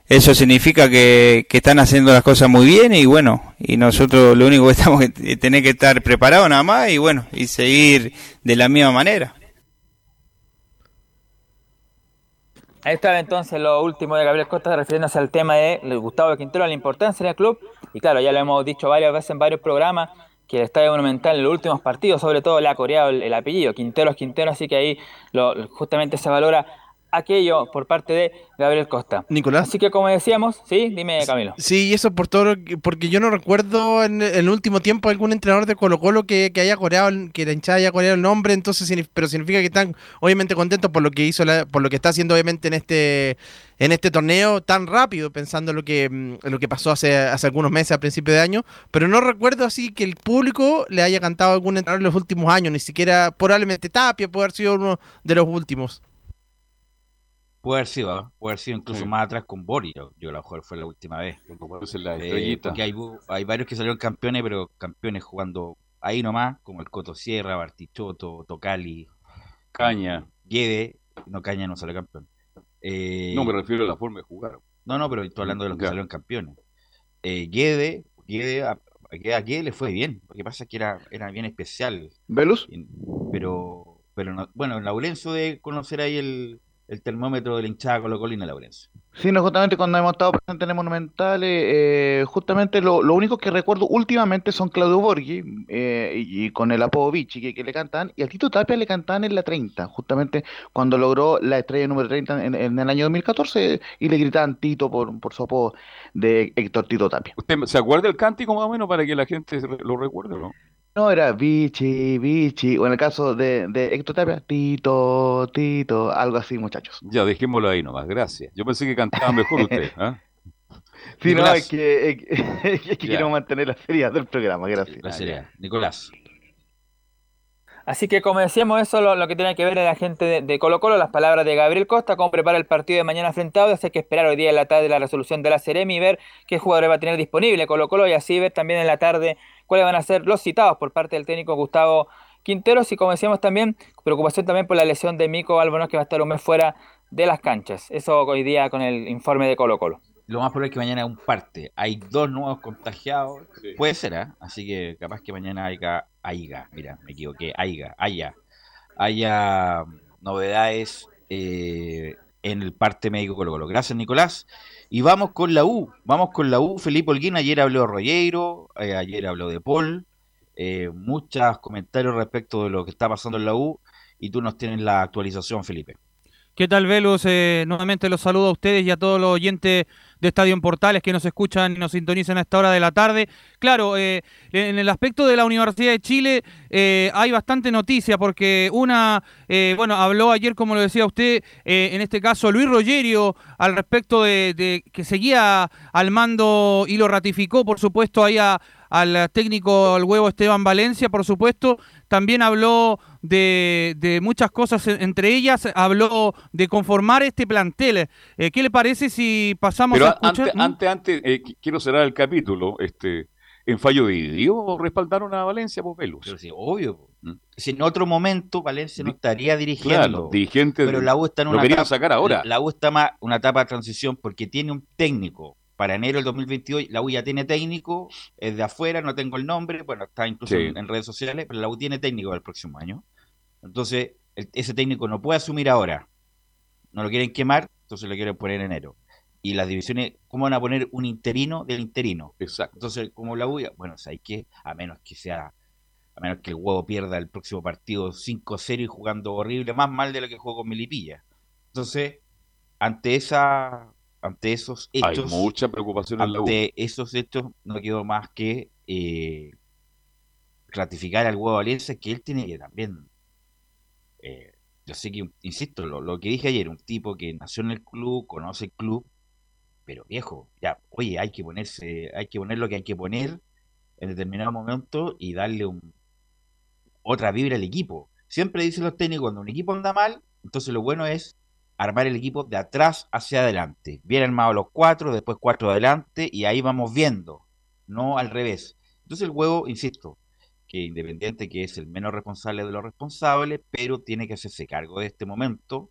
eso significa que, están haciendo las cosas muy bien y bueno, y nosotros lo único que estamos que tener que estar preparados nada más y bueno, y seguir de la misma manera. Ahí está entonces lo último de Gabriel Costa refiriéndose al tema de Gustavo Quintero, la importancia del club. Y claro, ya lo hemos dicho varias veces en varios programas, que el Estadio Monumental en los últimos partidos, sobre todo, le ha coreado el, el apellido, Quintero es Quintero, así que ahí lo, justamente se valora aquello por parte de Gabriel Costa. Nicolás. Así que como decíamos, sí, dime Camilo. Sí, y eso por todo, lo que- porque yo no recuerdo en el último tiempo algún entrenador de Colo Colo que, que haya coreado, que la hinchada haya coreado el nombre, entonces, pero significa que están obviamente contentos por lo que hizo, la- por lo que está haciendo obviamente en este en este torneo tan rápido, pensando en lo que mm, en lo que pasó hace, hace algunos meses a principio de año, pero no recuerdo así que el público le haya cantado a algún entrenador en los últimos años, ni siquiera probablemente Tapia puede haber sido uno de los últimos. Puede haber sido, ¿ah? puede haber sido incluso más atrás con Boris. Yo, yo a lo mejor fue la última vez. es la Eh, porque hay, hay varios que salieron campeones, pero campeones jugando ahí nomás, como el Coto Sierra, Bartichotto, Tocali, Caña. Guede. No, Caña no salió campeón. Eh, No me refiero a la forma de jugar. No, no, pero estoy hablando de los que salieron campeones. Eh, Guede, Guede, a, a Guede le fue bien. Lo que pasa es que era, era bien especial. ¿Velus? Pero, pero no, bueno, Laurencio de conocer ahí el, el termómetro de la hinchada Colo Colina, Laurencio. Sí, no, justamente cuando hemos estado presentes en el Monumental, eh, eh, justamente lo, lo único que recuerdo últimamente son Claudio Borghi eh, y, y con el apodo Vichy que, que le cantan, y a Tito Tapia le cantaban en la 30, justamente cuando logró la estrella número 30 en, en el año 2014 y le gritaban Tito por, por su apodo de Héctor Tito Tapia. ¿Usted se acuerda el cántico más o menos para que la gente se- lo recuerde, no? No, era Vichy, Vichy, o en el caso de, de Héctor Tapia, Tito, Tito, algo así, muchachos. Ya, dejémoslo ahí nomás, gracias. Yo pensé que cantaba mejor usted. ¿ah? Sí, no, es que, es que, es queremos mantener la seriedad del programa, gracias. La seriedad. Nicolás. Así que como decíamos, eso lo, lo que tiene que ver la gente de, de Colo Colo, las palabras de Gabriel Costa, cómo prepara el partido de mañana frente a Audax, hay que esperar hoy día en la tarde la resolución de la Ceremi y ver qué jugadores va a tener disponible Colo Colo y así ver también en la tarde cuáles van a ser los citados por parte del técnico Gustavo Quinteros y como decíamos también, preocupación también por la lesión de Mico Albonos que va a estar un mes fuera de las canchas. Eso hoy día con el informe de Colo Colo. Lo más probable es que mañana es un parte. Hay dos nuevos contagiados. Puede ser, ¿ah? Así que capaz que mañana haya, haya, mira, me equivoqué, haya, haya, haya novedades eh, en el parte médico Colo Colo. Gracias, Nicolás. Y vamos con la U. Vamos con la U. Felipe Holguín ayer habló de Rollero, eh, ayer habló de Paul. Eh, muchos comentarios respecto de lo que está pasando en la U. Y tú nos tienes la actualización, Felipe. ¿Qué tal, Velus? Eh, nuevamente los saludo a ustedes y a todos los oyentes de Estadio en Portales que nos escuchan y nos sintonizan a esta hora de la tarde. Claro, eh, en el aspecto de la Universidad de Chile eh, hay bastante noticia porque una, eh, bueno, habló ayer, como lo decía usted, eh, en este caso Luis Rogerio, al respecto de, que seguía al mando y lo ratificó, por supuesto, ahí al técnico, al huevo Esteban Valencia, por supuesto. También habló de, de muchas cosas, en- entre ellas habló de conformar este plantel. Eh, ¿Qué le parece si pasamos Pero a escuchar? antes, antes, antes eh, qu- quiero cerrar el capítulo. Este, en fallo de Dios respaldaron a Valencia, Velus. Pero sí, obvio. po. Si en otro momento Valencia no estaría dirigiendo. Claro, dirigente pero de- la U está en lo una querían etapa, sacar ahora. La U está más una etapa de transición porque tiene un técnico para enero del 2022. La U ya tiene técnico, es de afuera, no tengo el nombre, bueno, está incluso Sí. en, en redes sociales, pero la U tiene técnico para el próximo año. Entonces, el- ese técnico no puede asumir ahora. No lo quieren quemar, entonces lo quieren poner en enero. Y las divisiones, ¿cómo van a poner un interino del interino? Exacto. Entonces, como la U, ya- bueno, hay que, a menos que sea, a menos que el huevo pierda el próximo partido 5-0 y jugando horrible, más mal de lo que jugó con Milipilla. Entonces, ante esa, ante esos Hay hechos, mucha preocupación en la U. ante esos hechos, no quedó más que eh, ratificar al huevo Valencia que él tiene que también eh, yo sé que, insisto, lo, lo que dije ayer, un tipo que nació en el club, conoce el club, pero viejo, ya, oye, hay que ponerse, hay que poner lo que hay que poner en determinado momento y darle un, otra vibra al equipo. Siempre dicen los técnicos, cuando un equipo anda mal, entonces lo bueno es armar el equipo de atrás hacia adelante. Bien armados los cuatro, después cuatro adelante y ahí vamos viendo, no al revés. Entonces el huevo, insisto, que Independiente que es el menos responsable de los responsables, pero tiene que hacerse cargo de este momento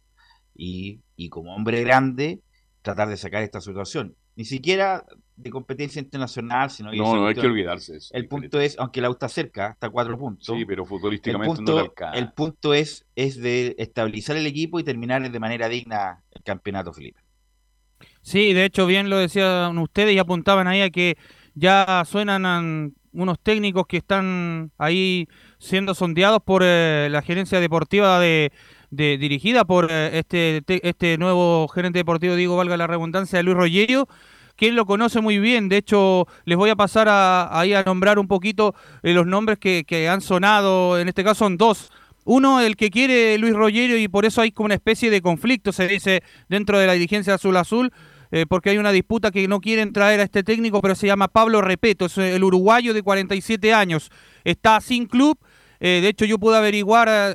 y, y como hombre grande tratar de sacar esta situación. Ni siquiera de competencia internacional, sino que No, no hay que olvidarse eso. El punto es, aunque la está cerca, está a cuatro puntos. Sí, pero el futbolísticamente punto, no le alcanza. el punto es, es de estabilizar el equipo y terminar de manera digna el campeonato, Felipe. Sí, de hecho, bien lo decían ustedes y apuntaban ahí a que ya suenan an- unos técnicos que están ahí siendo sondeados por eh, la gerencia deportiva de, de- dirigida por eh, este, te- este nuevo gerente deportivo, digo, valga la redundancia, Luis Rogerio, que él lo conoce muy bien. De hecho, les voy a pasar a, ahí a nombrar un poquito eh, los nombres que, que han sonado. En este caso son dos. Uno, el que quiere Luis Rogerio, y por eso hay como una especie de conflicto, se dice, dentro de la dirigencia azul azul, eh, porque hay una disputa que no quieren traer a este técnico, pero se llama Pablo Repeto, es el uruguayo de 47 años. Está sin club. de hecho, yo pude averiguar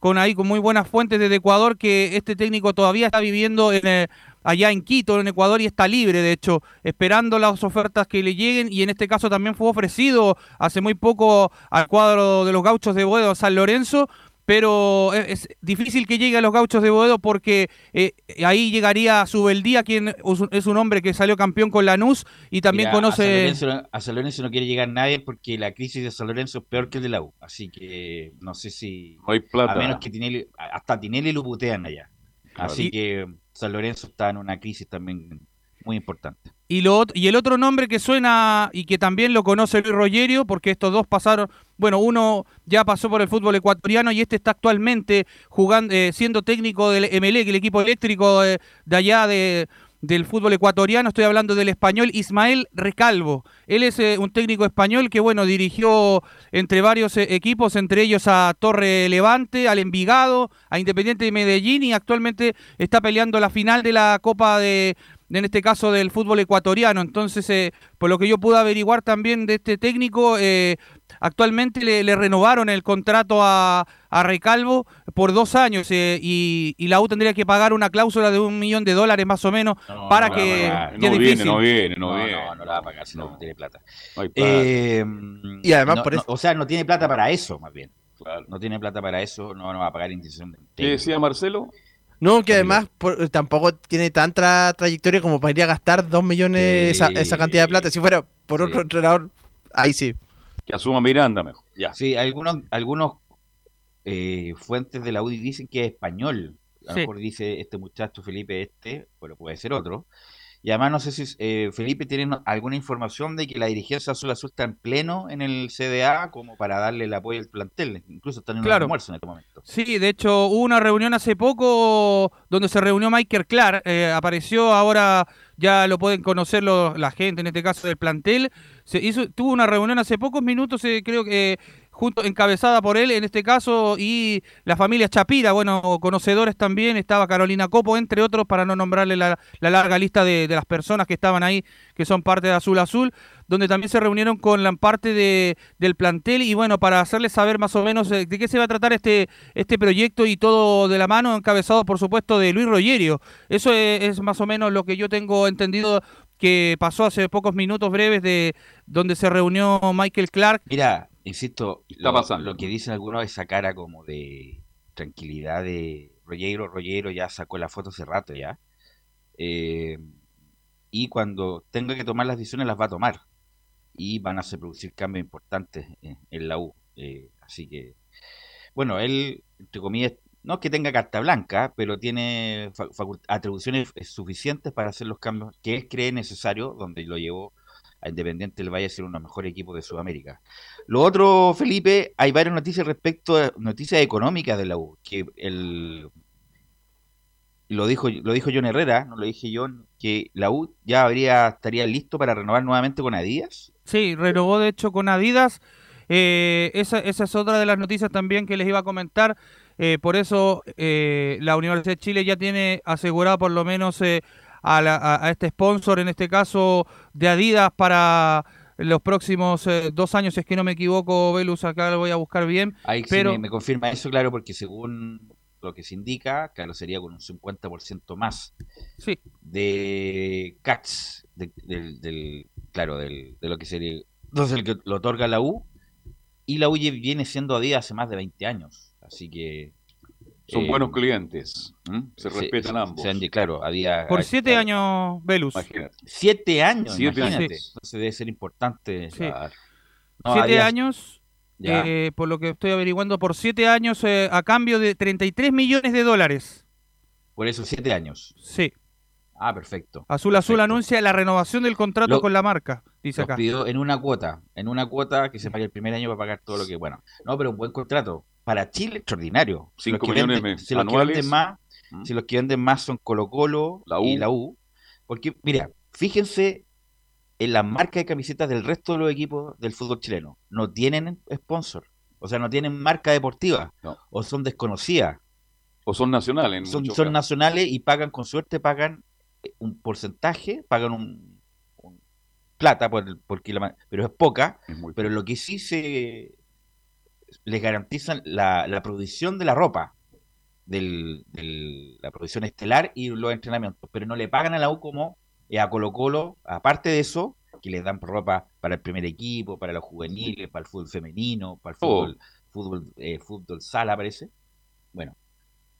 con ahí con muy buenas fuentes desde Ecuador que este técnico todavía está viviendo en, eh, allá en Quito, en Ecuador, y está libre, de hecho, esperando las ofertas que le lleguen. Y en este caso también fue ofrecido hace muy poco al cuadro de los gauchos de Boedo, San Lorenzo. Pero es, es difícil que llegue a los gauchos de Boedo porque eh, ahí llegaría Subeldía, quien es un- hombre que salió campeón con Lanús y también Mira, conoce... A San, Lorenzo, no- a San Lorenzo no quiere llegar nadie porque la crisis de San Lorenzo es peor que el de la U. Así que no sé si. No hay plata. A menos que Tinelli, hasta Tinelli lo putean allá. Así Y- que San Lorenzo está en una crisis también muy importante. Y, lo, y el otro nombre que suena y que también lo conoce Luis Rogerio, porque estos dos pasaron, bueno, uno ya pasó por el fútbol ecuatoriano y este está actualmente jugando, eh, siendo técnico del que el equipo eléctrico eh, de allá de, del fútbol ecuatoriano. Estoy hablando del español Ismael Recalvo. Él es eh, un técnico español que, bueno, dirigió entre varios equipos, entre ellos a Torre Levante, al Envigado, a Independiente de Medellín y actualmente está peleando la final de la Copa de en este caso del fútbol ecuatoriano. Entonces, eh, por lo que yo pude averiguar también de este técnico, eh, actualmente le, le renovaron el contrato a, a Recalvo por dos años eh, y, y la U tendría que pagar una cláusula de un millón de dólares más o menos para no que... la No viene, no viene, no, No, viene. no, no la va a pagar si no, tiene plata. No hay plata. Eh, Y además no- por no, eso- o sea, no tiene plata para eso, más bien. Claro. No tiene plata para eso, no, no va a pagar intención de ¿Qué decía Marcelo? No, que además por- tampoco tiene tanta trayectoria como para ir a gastar dos millones esa, esa cantidad de plata. Si fuera por otro entrenador, ahí sí. Que asuma Miranda mejor. Ya. Sí, algunos, algunos eh, fuentes de la UDI dicen que es español. A lo Sí. mejor dice este muchacho Felipe este, pero puede ser otro. Y además no sé si eh, Felipe tiene alguna información de que la dirigencia Azul Azul está en pleno en el CDA como para darle el apoyo al plantel. Incluso están en Claro. un almuerzo en este momento. Sí, de hecho hubo una reunión hace poco donde se reunió Michael Clark, eh, apareció ahora, ya lo pueden conocer los- la gente, en este caso del plantel, se hizo, tuvo una reunión hace pocos minutos, eh, creo que junto, encabezada por él en este caso, y la familia Chapira, bueno, conocedores también, estaba Carolina Copo, entre otros, para no nombrarle la, la larga lista de, de las personas que estaban ahí, que son parte de Azul Azul, donde también se reunieron con la parte de, del plantel, y bueno, para hacerles saber más o menos eh, de qué se va a tratar este, este proyecto y todo de la mano, encabezado por supuesto de Luis Rogerio. Eso es, es más o menos lo que yo tengo entendido que pasó hace pocos minutos breves de donde se reunió Michael Clark. Mira, insisto, Está lo, lo que dicen algunos esa cara como de tranquilidad de Rollero, Rollero ya sacó la foto hace rato ya. Eh, y cuando tenga que tomar las decisiones las va a tomar. Y van a producir cambios importantes en, en la U. Eh, así que, bueno, él, entre comillas, no es que tenga carta blanca, pero tiene atribuciones eh, suficientes para hacer los cambios que él cree necesario, donde lo llevó a Independiente del Valle ser uno de los mejores equipos de Sudamérica. Lo otro, Felipe, hay varias noticias respecto a noticias económicas de la U, que el lo dijo lo dijo John Herrera, no lo dije yo, que la U ya habría estaría listo para renovar nuevamente con Adidas. Sí, renovó de hecho con Adidas. Eh, esa, esa es otra de las noticias también que les iba a comentar. Eh, por eso eh, la Universidad de Chile ya tiene asegurado por lo menos a, la- a- a este sponsor, en este caso de Adidas, para los próximos eh, dos años, si es que no me equivoco, Velus, acá lo voy a buscar bien. Ahí sí pero me, me confirma eso, claro, porque según lo que se indica, claro, sería con un 50% más Sí. de CAX, de- del, del- claro, del, de lo que sería, entonces el que lo otorga la U, y la U viene siendo Adidas hace más de 20 años, así que... Son eh, buenos clientes. Se se- respetan se- ambos. se han- claro, había... Por hay- siete años, Velus. Imagínate. Siete años, Siete imagínate. años. Entonces debe ser importante. Sí. No, siete años, Ya. eh, por lo que estoy averiguando, por siete años eh, a cambio de 33 millones de dólares. Por eso, siete años. Sí. Ah, perfecto. Azul Azul Perfecto. anuncia la renovación del contrato Lo- con la marca, dice acá. pidió en una cuota, en una cuota que se pague el primer año para pagar todo lo que, bueno, no, pero un buen contrato. Para Chile, extraordinario. Si los Cinco que millones venden, si los que anuales. venden más, ¿Mm? si los que venden más son Colo Colo La U. y la U. Porque, mira, fíjense en las marcas de camisetas del resto de los equipos del fútbol chileno. No tienen sponsor. O sea, no tienen marca deportiva. No. O son desconocidas. O son nacionales. En son, muchos son casos. nacionales y pagan con suerte, pagan eh, un porcentaje, pagan un, un plata por, la ma- pero es poca, Es pero lo que sí se les garantizan la, la provisión de la ropa, del, del- la provisión estelar y los entrenamientos, pero no le pagan a la U como eh, a Colo Colo, aparte de eso, que les dan ropa para el primer equipo, para los juveniles, para el fútbol femenino, para el Oh. fútbol, fútbol, eh, fútbol sala, parece. Bueno,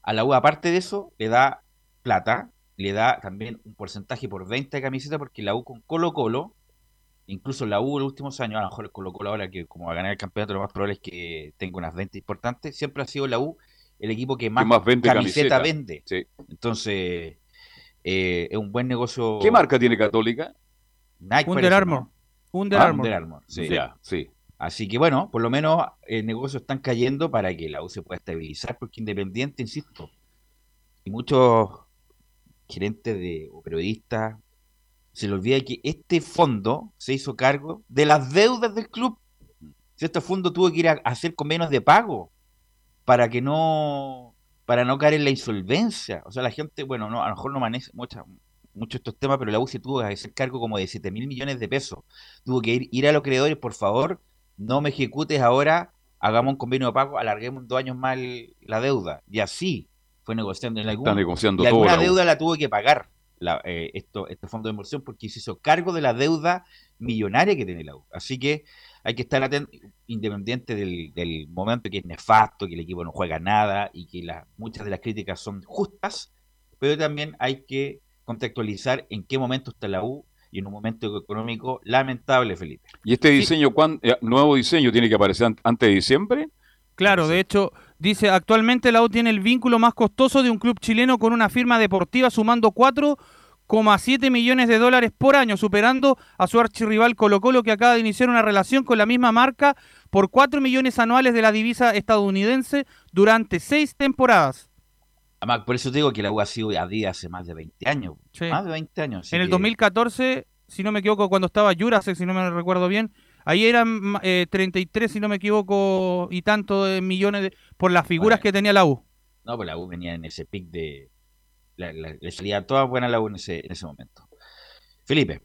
a la U, aparte de eso, le da plata, le da también un porcentaje por venta de camiseta, porque la U con Colo Colo, incluso la U en los últimos años, a lo mejor el Colo Colo ahora que como va a ganar el campeonato, lo más probable es que tenga unas ventas importantes, siempre ha sido la U el equipo que más, más vende camiseta, camiseta. vende. Sí. Entonces, eh, es un buen negocio. ¿Qué marca tiene Católica? Nike Under Armour. ¿no? Under Ah, Armour. Under Armour, sí. Ya, sí. Así que bueno, por lo menos el negocio están cayendo para que la U se pueda estabilizar, porque Independiente, insisto, y muchos gerentes de, o periodistas se les olvida que este fondo se hizo cargo de las deudas del club. Si este fondo tuvo que ir a hacer convenios de pago para que no para no caer en la insolvencia. O sea, la gente, bueno, no, a lo mejor no maneja mucha, mucho estos temas, pero la U se tuvo que hacer cargo como de 7 mil millones de pesos. Tuvo que ir, ir a los creadores, por favor, no me ejecutes ahora, hagamos un convenio de pago, alarguemos dos años más el- la deuda. Y así fue negociando en algún Están negociando y todo. alguna deuda la tuvo que pagar la, eh, esto, este fondo de inversión porque se hizo cargo de la deuda millonaria que tiene la U. Así que hay que estar atento, independiente del, del momento que es nefasto, que el equipo no juega nada y que las muchas de las críticas son justas, pero también hay que contextualizar en qué momento está la U y en un momento económico lamentable, Felipe. ¿Y este diseño, cuán- eh, nuevo diseño, tiene que aparecer an- antes de diciembre? Claro, de hecho, dice, actualmente la U tiene el vínculo más costoso de un club chileno con una firma deportiva sumando cuatro 2,7 millones de dólares por año, superando a su archirrival Colo Colo que acaba de iniciar una relación con la misma marca por 4 millones anuales de la divisa estadounidense durante seis temporadas. Además, por eso te digo que la U ha sido a día hace más de 20 años. Sí. Más de 20 años. En el que- 2014, si no me equivoco, cuando estaba Jurasek, si no me recuerdo bien, ahí eran eh, 33, si no me equivoco, y tanto de millones de- por las figuras Bueno. que tenía la U. No, pues la U venía en ese pic de. la- la- le salía toda buena la U en ese, en ese momento. Felipe.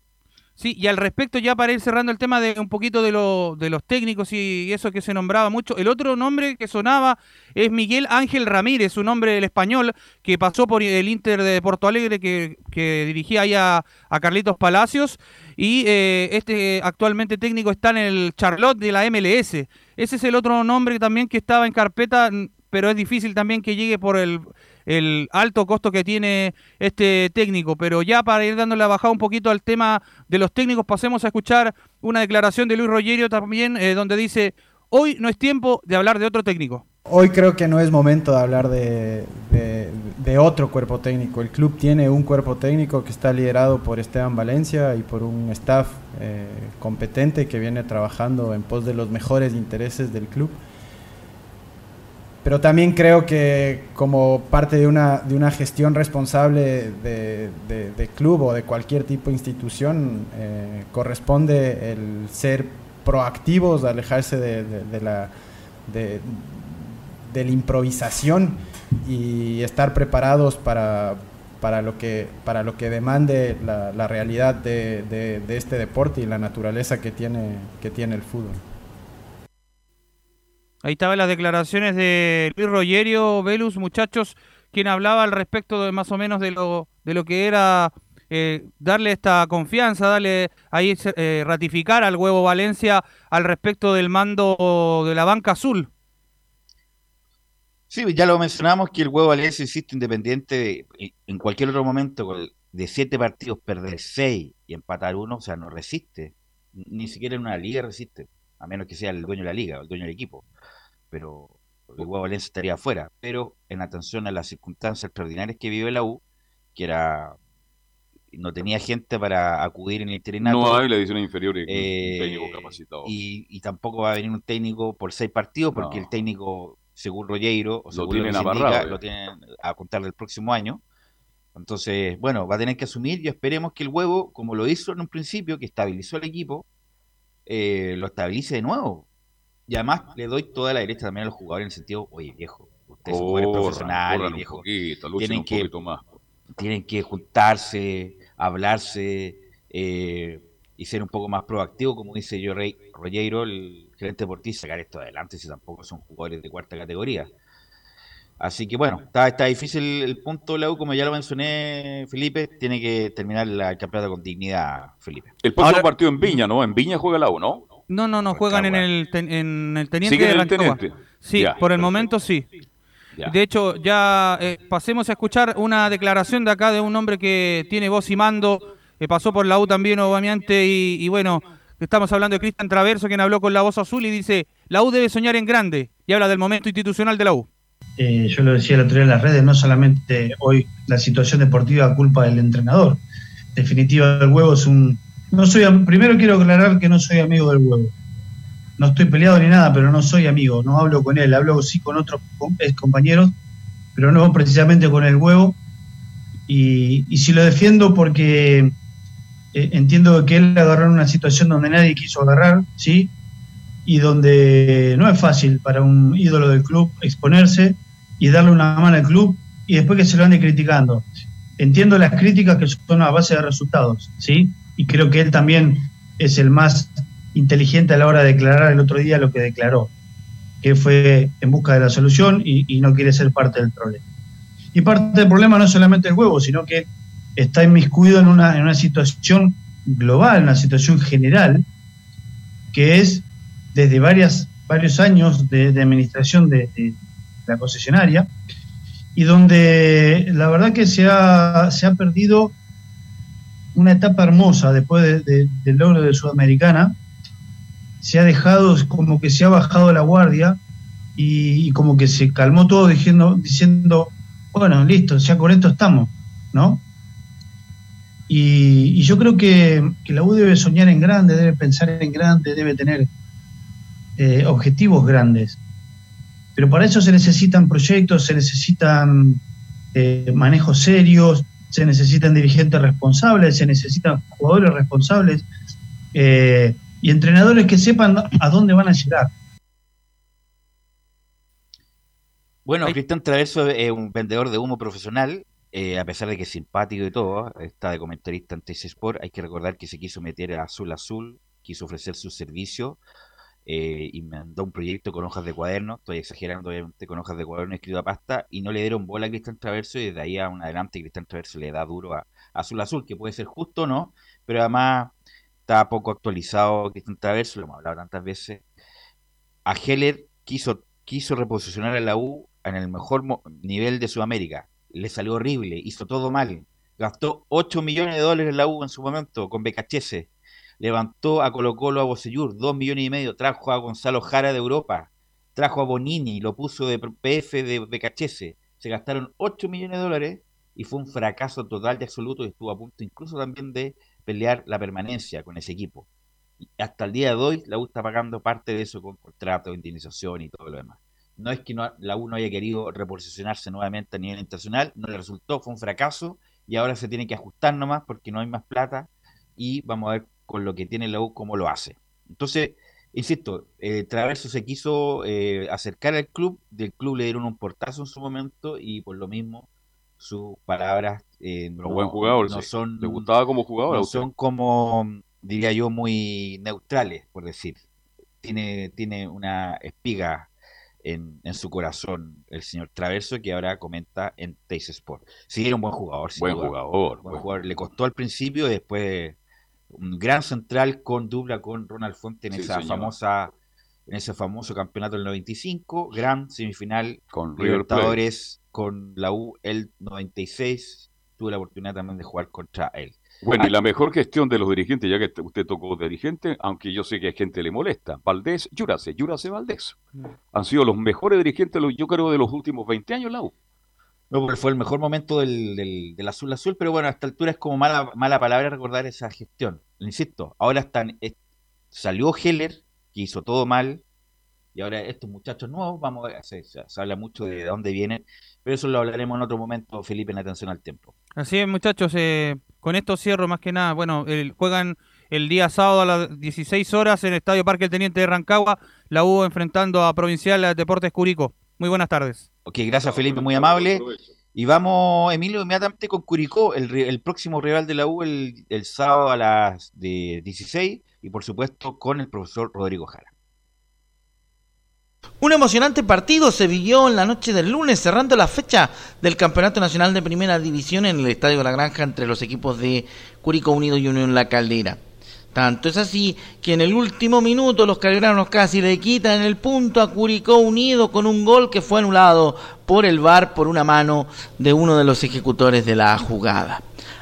Sí, y al respecto, ya para ir cerrando el tema de un poquito de, lo- de los técnicos y eso que se nombraba mucho, el otro nombre que sonaba es Miguel Ángel Ramírez, un hombre del español que pasó por el Inter de Porto Alegre, que, que dirigía ahí a, a Carlitos Palacios, y eh, este actualmente técnico está en el Charlotte de la MLS. Ese es el otro nombre también que estaba en carpeta, pero es difícil también que llegue por el, el alto costo que tiene este técnico. Pero ya para ir dándole la bajada un poquito al tema de los técnicos, pasemos a escuchar una declaración de Luis Rogerio también, eh, donde dice, hoy no es tiempo de hablar de otro técnico. Hoy creo que no es momento de hablar de, otro cuerpo técnico. El club tiene un cuerpo técnico que está liderado por Esteban Valencia y por un staff eh, competente que viene trabajando en pos de los mejores intereses del club. Pero también creo que como parte de una, de una gestión responsable de, club o de cualquier tipo de institución, eh, corresponde el ser proactivos, alejarse de la, de, de la improvisación y estar preparados para, para, lo, que, para lo que demande la, realidad de este deporte y la naturaleza que tiene, que tiene el fútbol. Ahí estaban las declaraciones de Luis Rogerio, Velus, muchachos, quien hablaba al respecto de más o menos de lo, de lo que era eh, darle esta confianza, darle ahí eh, ratificar al huevo Valencia al respecto del mando de la banca azul. Sí, ya lo mencionamos que el huevo Valencia existe independiente de- en cualquier otro momento de siete partidos perder seis y empatar uno, o sea, no resiste. Ni siquiera en una liga resiste, a menos que sea el dueño de la liga o el dueño del equipo. Pero el huevo Valencia estaría afuera. Pero en atención a las circunstancias extraordinarias que vive la U, que era no tenía gente para acudir en el interinato. No hay la edición inferior en Eh, técnico capacitado. y, y tampoco va a venir un técnico por seis partidos, porque No. el técnico, según Rogueiro, o Lo según tienen que se amarrado, indica, ya. lo tienen a contar del próximo año. Entonces, bueno, va a tener que asumir y esperemos que el huevo, como lo hizo en un principio, que estabilizó el equipo, eh, lo estabilice de nuevo. Y además le doy toda la derecha también a los jugadores en el sentido, oye viejo, ustedes son jugadores profesionales, viejo, poquito, tienen que, más. tienen que juntarse, hablarse eh, y ser un poco más proactivos, como dice yo Rey Rollero, el deportivo, y sacar esto adelante si tampoco son jugadores de cuarta categoría. Así que bueno, está, está difícil el punto la U, como ya lo mencioné, Felipe, tiene que terminar la el campeonato con dignidad, Felipe. El próximo partido en Viña, ¿no? En Viña juega la U, ¿no? No, no, no, juegan en el, ten- en el Teniente Sigue de el. Teniente. Sí, Ya, por el momento sí. Ya. De hecho, ya eh, pasemos a escuchar una declaración de acá de un hombre que tiene voz y mando, que pasó por la U también, obviamente, y, y bueno, estamos hablando de Cristian Traverso, quien habló con la voz azul y dice, la U debe soñar en grande, y habla del momento institucional de la U. Eh, yo lo decía el otro día en las redes, no solamente hoy la situación deportiva culpa del entrenador. En definitiva, el huevo es un. No soy Primero quiero aclarar que no soy amigo del huevo. No estoy peleado ni nada, pero no soy amigo. No hablo con él, hablo sí con otros compañeros, pero no precisamente con el huevo. Y si lo defiendo porque eh, entiendo que él agarró en una situación donde nadie quiso agarrar, ¿sí? y donde no es fácil para un ídolo del club exponerse y darle una mano al club y después que se lo ande criticando. Entiendo las críticas que son a base de resultados, ¿sí? Y creo que él también es el más inteligente a la hora de declarar el otro día lo que declaró, que fue en busca de la solución y, y no quiere ser parte del problema. Y parte del problema no es solamente el huevo, sino que está inmiscuido en una, en una situación global, una situación general, que es desde varias, varios años de, administración de, la concesionaria y donde la verdad que se ha, se ha perdido una etapa hermosa después de- de- del logro de Sudamericana. Se ha dejado, como que se ha bajado la guardia y, y como que se calmó todo diciendo, diciendo, bueno, listo, ya con esto estamos, ¿no? Y, yo creo que, que la U debe soñar en grande, debe pensar en grande, debe tener eh, objetivos grandes. Pero para eso se necesitan proyectos, se necesitan eh, manejos serios, se necesitan dirigentes responsables, se necesitan jugadores responsables eh, y entrenadores que sepan a dónde van a llegar. Bueno, Cristian Traverso es un vendedor de humo profesional, eh, a pesar de que es simpático y todo, está de comentarista en TC Sport. Hay que recordar que se quiso meter a Azul Azul, quiso ofrecer su servicio eh, y mandó un proyecto con hojas de cuaderno, estoy exagerando obviamente, con hojas de cuaderno escrito a pasta, y no le dieron bola a Cristian Traverso, y desde ahí a un adelante Cristian Traverso le da duro a, Azul Azul, que puede ser justo o no, pero además está poco actualizado Cristian Traverso, lo hemos hablado tantas veces. A Heller quiso, quiso reposicionar a la U en el mejor nivel de Sudamérica. Le salió horrible, hizo todo mal. Gastó 8 millones de dólares en la U en su momento con BKHS. Levantó a Colo Colo a Bocellur, 2 millones y medio. Trajo a Gonzalo Jara de Europa. Trajo a Bonini, lo puso de PF de BKHS. Se gastaron 8 millones de dólares y fue un fracaso total y absoluto y estuvo a punto incluso también de pelear la permanencia con ese equipo. Y hasta el día de hoy la U está pagando parte de eso con contrato, indemnización y todo lo demás. No es que no, la U no haya querido reposicionarse nuevamente a nivel internacional, no le resultó, fue un fracaso y ahora se tiene que ajustar nomás porque no hay más plata y vamos a ver con lo que tiene la U cómo lo hace. Entonces, insisto, eh, Traverso se quiso eh, acercar al club, del club le dieron un portazo en su momento y por lo mismo sus palabras eh, no, buen jugador, no sí. son ¿Le gustaba como jugador? no son como diría yo muy neutrales por decir tiene tiene una espiga en, en su corazón el señor Traverso que ahora comenta en Teis Sport sí era un buen jugador Buen jugador, Buen jugador. le costó al principio después un gran central con dupla con Ronald Fuente en Sí, esa señor. famosa en ese famoso campeonato del 95 gran semifinal Con. Libertadores con la U el 96 tuve la oportunidad también de jugar contra él Bueno, y la mejor gestión de los dirigentes, ya que usted tocó dirigente, aunque yo sé que a gente le molesta, Valdés, Yurase, Yurase Valdés. Han sido los mejores dirigentes, yo creo, de los últimos 20 años, la U. No, porque fue el mejor momento del, del, del azul azul, pero bueno, a esta altura es como mala, mala palabra recordar esa gestión. Insisto, ahora están, es- salió Heller, que hizo todo mal, y ahora estos muchachos nuevos, vamos a se, se- se habla mucho de dónde vienen, pero eso lo hablaremos en otro momento, Felipe, en atención al tiempo. Así es, muchachos. eh, con esto cierro más que nada. Bueno, el- juegan el día sábado a las 16 horas en el Estadio Parque El Teniente de Rancagua. La U enfrentando a Provincial Deportes Curicó. Muy buenas tardes. Ok, gracias Felipe, muy amable. Y vamos, Emilio, inmediatamente con Curicó, el, el próximo rival de la U el, el sábado a las de 16 y por supuesto con el profesor Rodrigo Jara. Un emocionante partido se vivió en la noche del lunes, cerrando la fecha del Campeonato Nacional de Primera División en el Estadio La Granja entre los equipos de Curicó Unido y Unión La Caldera. Tanto es así que en el último minuto los calderanos casi le quitan el punto a Curicó Unido con un gol que fue anulado por el VAR por una mano de uno de los ejecutores de la jugada.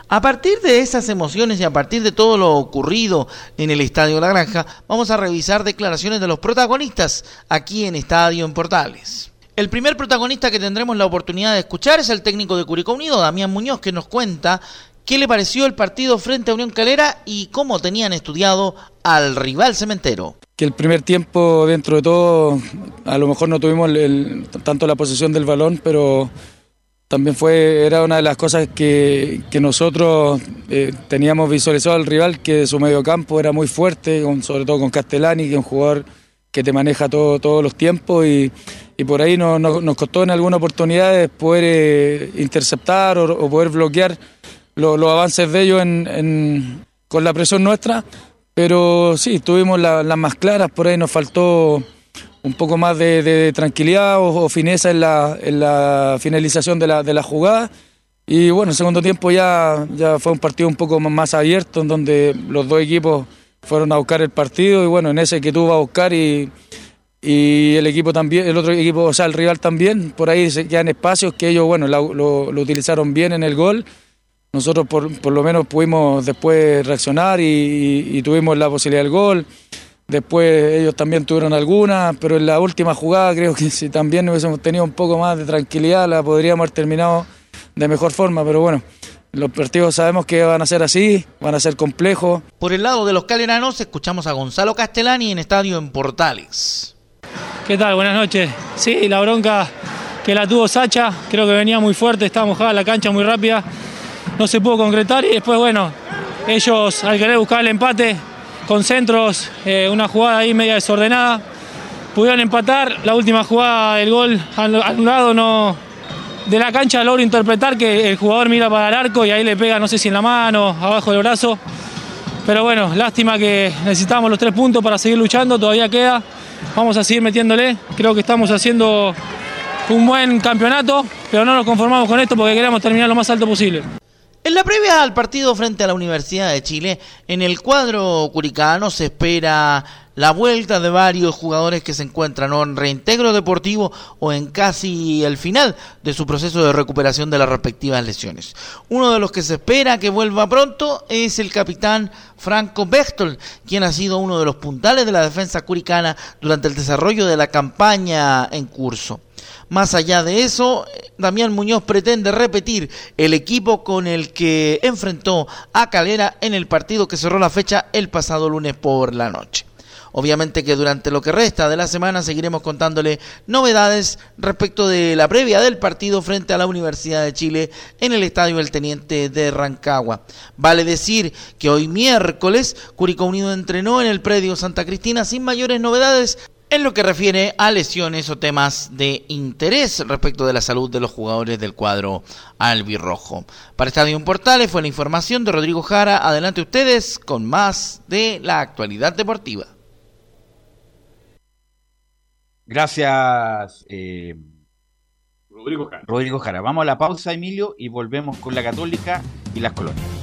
A partir de esas emociones y a partir de todo lo ocurrido en el Estadio La Granja, vamos a revisar declaraciones de los protagonistas aquí en Estadio en Portales. El primer protagonista que tendremos la oportunidad de escuchar es el técnico de Curicó Unido, Damián Muñoz, que nos cuenta qué le pareció el partido frente a Unión Calera y cómo tenían estudiado al rival cementero. que el primer tiempo dentro de todo a lo mejor no tuvimos tanto la posesión del balón, pero también fue era una de las cosas que, que nosotros eh, teníamos visualizado al rival, que su mediocampo era muy fuerte, sobre todo con Castellani, que es un jugador que te maneja todo, todos los tiempos y, por ahí no- no- nos costó en algunas oportunidades poder eh, interceptar o, poder bloquear lo- los avances de ellos con la presión nuestra, pero sí, tuvimos la- las más claras, por ahí nos faltó un poco más de, tranquilidad o, o fineza en la, finalización de la, jugada. Y bueno, el segundo tiempo ya, ya fue un partido un poco más abierto, en donde los dos equipos fueron a buscar el partido y bueno, en ese que tú vas a buscar y, y el equipo también, el otro equipo, o sea, el rival también, por ahí se quedan espacios que ellos, bueno, lo, utilizaron bien en el gol. Nosotros por, por lo menos pudimos después reaccionar y- y tuvimos la posibilidad del gol. Después ellos también tuvieron algunas, pero en la última jugada creo que si también hubiésemos tenido un poco más de tranquilidad la podríamos haber terminado de mejor forma, pero bueno, Los partidos sabemos que van a ser así, van a ser complejos. Por el lado de los caleranos, escuchamos a Gonzalo Castellani en Estadio en Portales. ¿Qué tal? Buenas noches. Sí, la bronca que la tuvo Sacha, creo que venía muy fuerte, estaba mojada la cancha muy rápida, no se pudo concretar y después, bueno, ellos al querer buscar el empate con centros, eh, una jugada ahí media desordenada, pudieron empatar, la última jugada del gol anulado no, de la cancha logro interpretar que el jugador mira para el arco y ahí le pega, no sé si en la mano, abajo del brazo. Pero bueno, lástima que necesitamos los tres puntos para seguir luchando, todavía queda. Vamos a seguir metiéndole. Creo que estamos haciendo un buen campeonato, pero no nos conformamos con esto porque queremos terminar lo más alto posible. En la previa al partido frente a la Universidad de Chile, en el cuadro curicano se espera la vuelta de varios jugadores que se encuentran o en reintegro deportivo o en casi el final de su proceso de recuperación de las respectivas lesiones. Uno de los que se espera que vuelva pronto es el capitán Franco Bechtol, quien ha sido uno de los puntales de la defensa curicana durante el desarrollo de la campaña en curso. Más allá de eso, Damián Muñoz pretende repetir el equipo con el que enfrentó a Calera en el partido que cerró la fecha el pasado lunes por la noche. Obviamente que durante lo que resta de la semana seguiremos contándole novedades respecto de la previa del partido frente a la Universidad de Chile en el Estadio El Teniente de Rancagua. Vale decir que hoy miércoles Curicó Unido entrenó en el predio Santa Cristina sin mayores novedades en lo que refiere a lesiones o temas de interés respecto de la salud de los jugadores del cuadro albirrojo. Para Estadio Portales fue la información de Rodrigo Jara. Adelante ustedes con más de la actualidad deportiva. Gracias, eh, Rodrigo Jara. Rodrigo Jara. Vamos a la pausa, Emilio, y volvemos con la Católica y las colonias.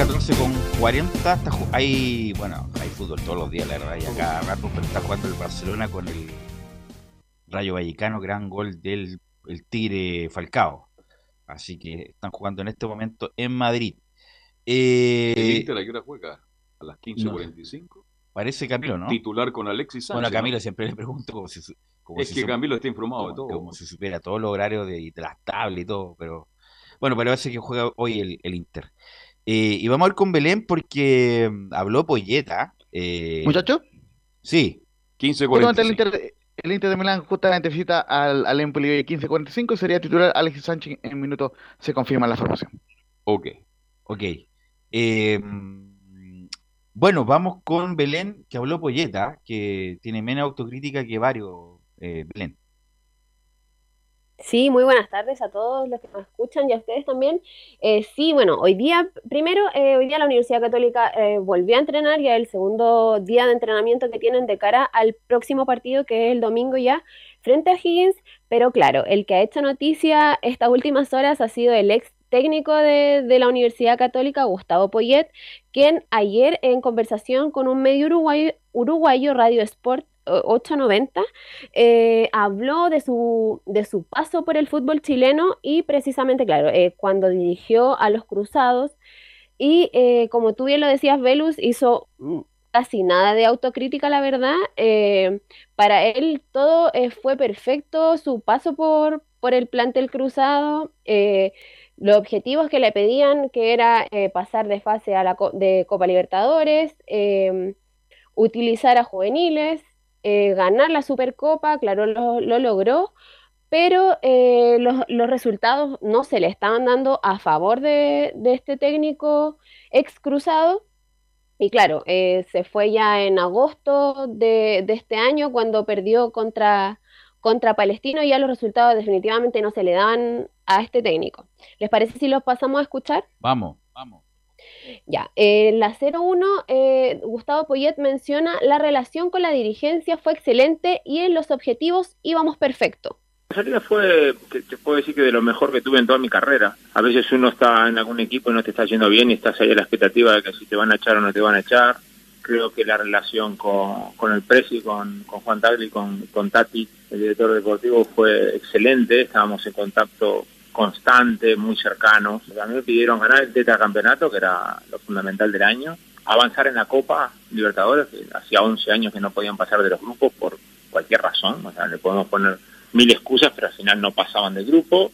14 con 40. Está hay, bueno, hay fútbol todos los días, la verdad, y cada rato pero está jugando el Barcelona con el Rayo Vallecano, gran gol del el Tigre Falcao. Así que están jugando en este momento en Madrid. Eh, ¿El Inter a qué hora juega? ¿A las 15.45? Parece Camilo, ¿no? Titular con Alexis Sánchez. Bueno, a Camilo ¿no? siempre le pregunto como si, como Es si que Camilo está informado de como- todo. Como si supiera todos los horarios de, de las tablas y todo, pero bueno, parece que juega hoy el, el Inter. Eh, y vamos a ir con Belén porque mm, habló Polleta. Eh, ¿Muchacho? Sí. Justamente el Inter, de- el Inter de Milán justamente visita al, al Empoli hoy 15-45 y sería titular Alexis Sánchez en minuto se confirma la formación. Ok. Ok. Eh, bueno, vamos con Belén, que habló Polleta, que tiene menos autocrítica que varios. eh, Belén. Sí, muy buenas tardes a todos los que nos escuchan y a ustedes también. Eh, sí, bueno, hoy día, primero, eh, hoy día la Universidad Católica eh, volvió a entrenar, ya el segundo día de entrenamiento que tienen de cara al próximo partido, que es el domingo ya, frente a Higgins, pero claro, el que ha hecho noticia estas últimas horas ha sido el ex técnico de, de la Universidad Católica, Gustavo Poyet, quien ayer en conversación con un medio uruguayo, uruguayo Radio Sport 890, eh, habló de su, de su paso por el fútbol chileno y precisamente, claro, eh, cuando dirigió a los Cruzados y eh, como tú bien lo decías, Velus hizo casi nada de autocrítica, la verdad. eh, para él todo fue perfecto, su paso por, por el plantel cruzado, los objetivos que le pedían, que era pasar de fase a la de Copa Libertadores, utilizar a juveniles, eh, ganar la Supercopa, claro, lo, lo logró, pero eh, los, los resultados no se le estaban dando a favor de, de este técnico ex cruzado. Y claro, eh, se fue ya en agosto de, de este año cuando perdió contra, contra Palestino y ya los resultados definitivamente no se le daban a este técnico. ¿Les parece si los pasamos a escuchar? Vamos, vamos. Ya, en la 01, eh, Gustavo Poyet menciona la relación con la dirigencia fue excelente y en los objetivos íbamos perfecto. La salida fue, te, te puedo decir que de lo mejor que tuve en toda mi carrera. A veces uno está en algún equipo y no te está yendo bien y estás ahí a la expectativa de que si te van a echar o no te van a echar. Creo que la relación con, con el Presi, con, con Juan Tagli, con, con Tati, el director deportivo, fue excelente. Estábamos en contacto constante, muy cercanos. A mí me pidieron ganar el tetracampeonato, que era lo fundamental del año, avanzar en la Copa Libertadores, que hacía 11 años que no podían pasar de los grupos por cualquier razón. O sea, le podemos poner mil excusas, pero al final no pasaban del grupo.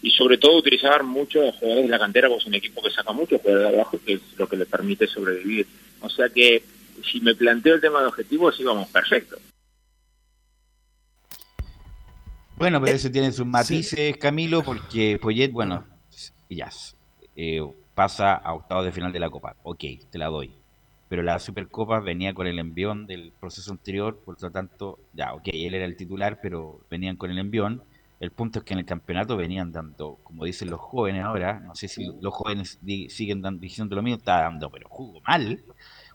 Y sobre todo utilizar mucho a jugadores de la cantera, porque es un equipo que saca mucho jugadores de abajo, que es lo que le permite sobrevivir. O sea que si me planteo el tema de objetivos, íbamos perfecto. Bueno, pero eso tiene sus matices, Camilo, porque Poyet, bueno, ya eh, pasa a octavos de final de la Copa. Ok, te la doy. Pero la Supercopa venía con el envión del proceso anterior, por lo tanto, ya, ok, él era el titular, pero venían con el envión. El punto es que en el campeonato venían dando, como dicen los jóvenes ahora, no sé si los jóvenes siguen dando, diciendo lo mismo, está dando, pero jugó mal,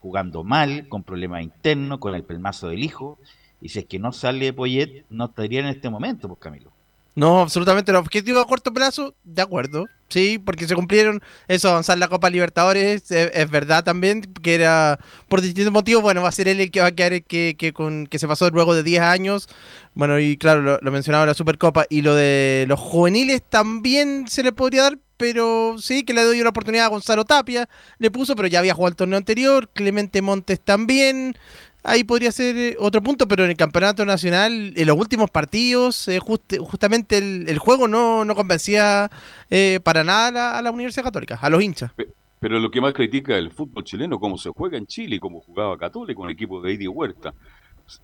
jugando mal, con problemas internos, con el pelmazo del hijo. Y si es que no sale Poyet, no estaría en este momento, pues Camilo. No, absolutamente. El objetivo a corto plazo, de acuerdo. Sí, porque se cumplieron eso, avanzar la Copa Libertadores. Es, es verdad también que era por distintos motivos. Bueno, va a ser él el que va a quedar que, que, con, que se pasó luego de 10 años. Bueno, y claro, lo, lo mencionaba la Supercopa. Y lo de los juveniles también se le podría dar, pero sí, que le doy una oportunidad a Gonzalo Tapia. Le puso, pero ya había jugado el torneo anterior. Clemente Montes también. Ahí podría ser eh, otro punto, pero en el campeonato nacional, en los últimos partidos, eh, just- justamente el, el juego no, no convencía eh, para nada a la, a la Universidad Católica, a los hinchas. Pero lo que más critica el fútbol chileno, cómo se juega en Chile cómo jugaba Católico con el equipo de Eddie Huerta.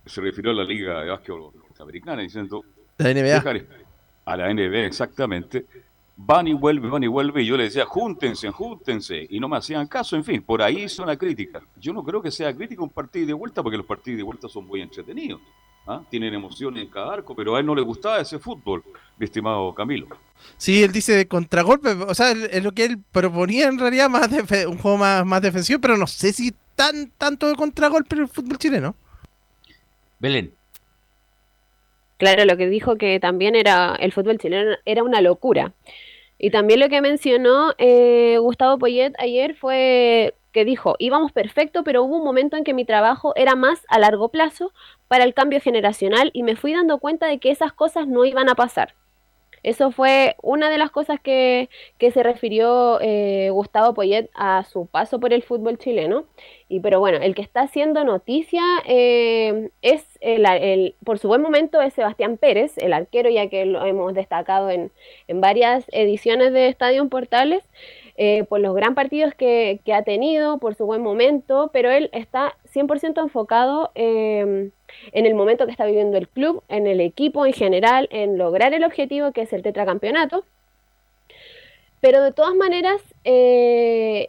Se- refirió a la Liga de Básquetbol Norteamericana diciendo... La NBA. "Dejar- A la NBA, exactamente. Van y vuelven, van y vuelven. Y yo le decía, júntense, júntense. Y no me hacían caso. En fin, por ahí hizo una crítica. Yo no creo que sea crítica un partido de vuelta, porque los partidos de vuelta son muy entretenidos. ¿ah? Tienen emociones en cada arco, pero a él no le gustaba ese fútbol, mi estimado Camilo. Sí, él dice de contragolpe, o sea, es lo que él proponía en realidad, más un juego más, más defensivo, pero no sé si tan tanto de contragolpe en el fútbol chileno. Belén. Claro, lo que dijo que también era el fútbol chileno era una locura. Y también lo que mencionó eh, Gustavo Poyet ayer fue que dijo, íbamos perfecto, pero hubo un momento en que mi trabajo era más a largo plazo para el cambio generacional y me fui dando cuenta de que esas cosas no iban a pasar. Eso fue una de las cosas que, que se refirió eh, Gustavo Poyet a su paso por el fútbol chileno. Y pero bueno, el que está haciendo noticia eh, es el, el- por su buen momento es Sebastián Pérez, el arquero, ya que lo hemos destacado en, en varias ediciones de Estadio Portales, eh, por los gran partidos que, que ha tenido, por su buen momento, pero él está 100% enfocado eh, en el momento que está viviendo el club, en el equipo en general, en lograr el objetivo que es el tetracampeonato. Pero de todas maneras, eh,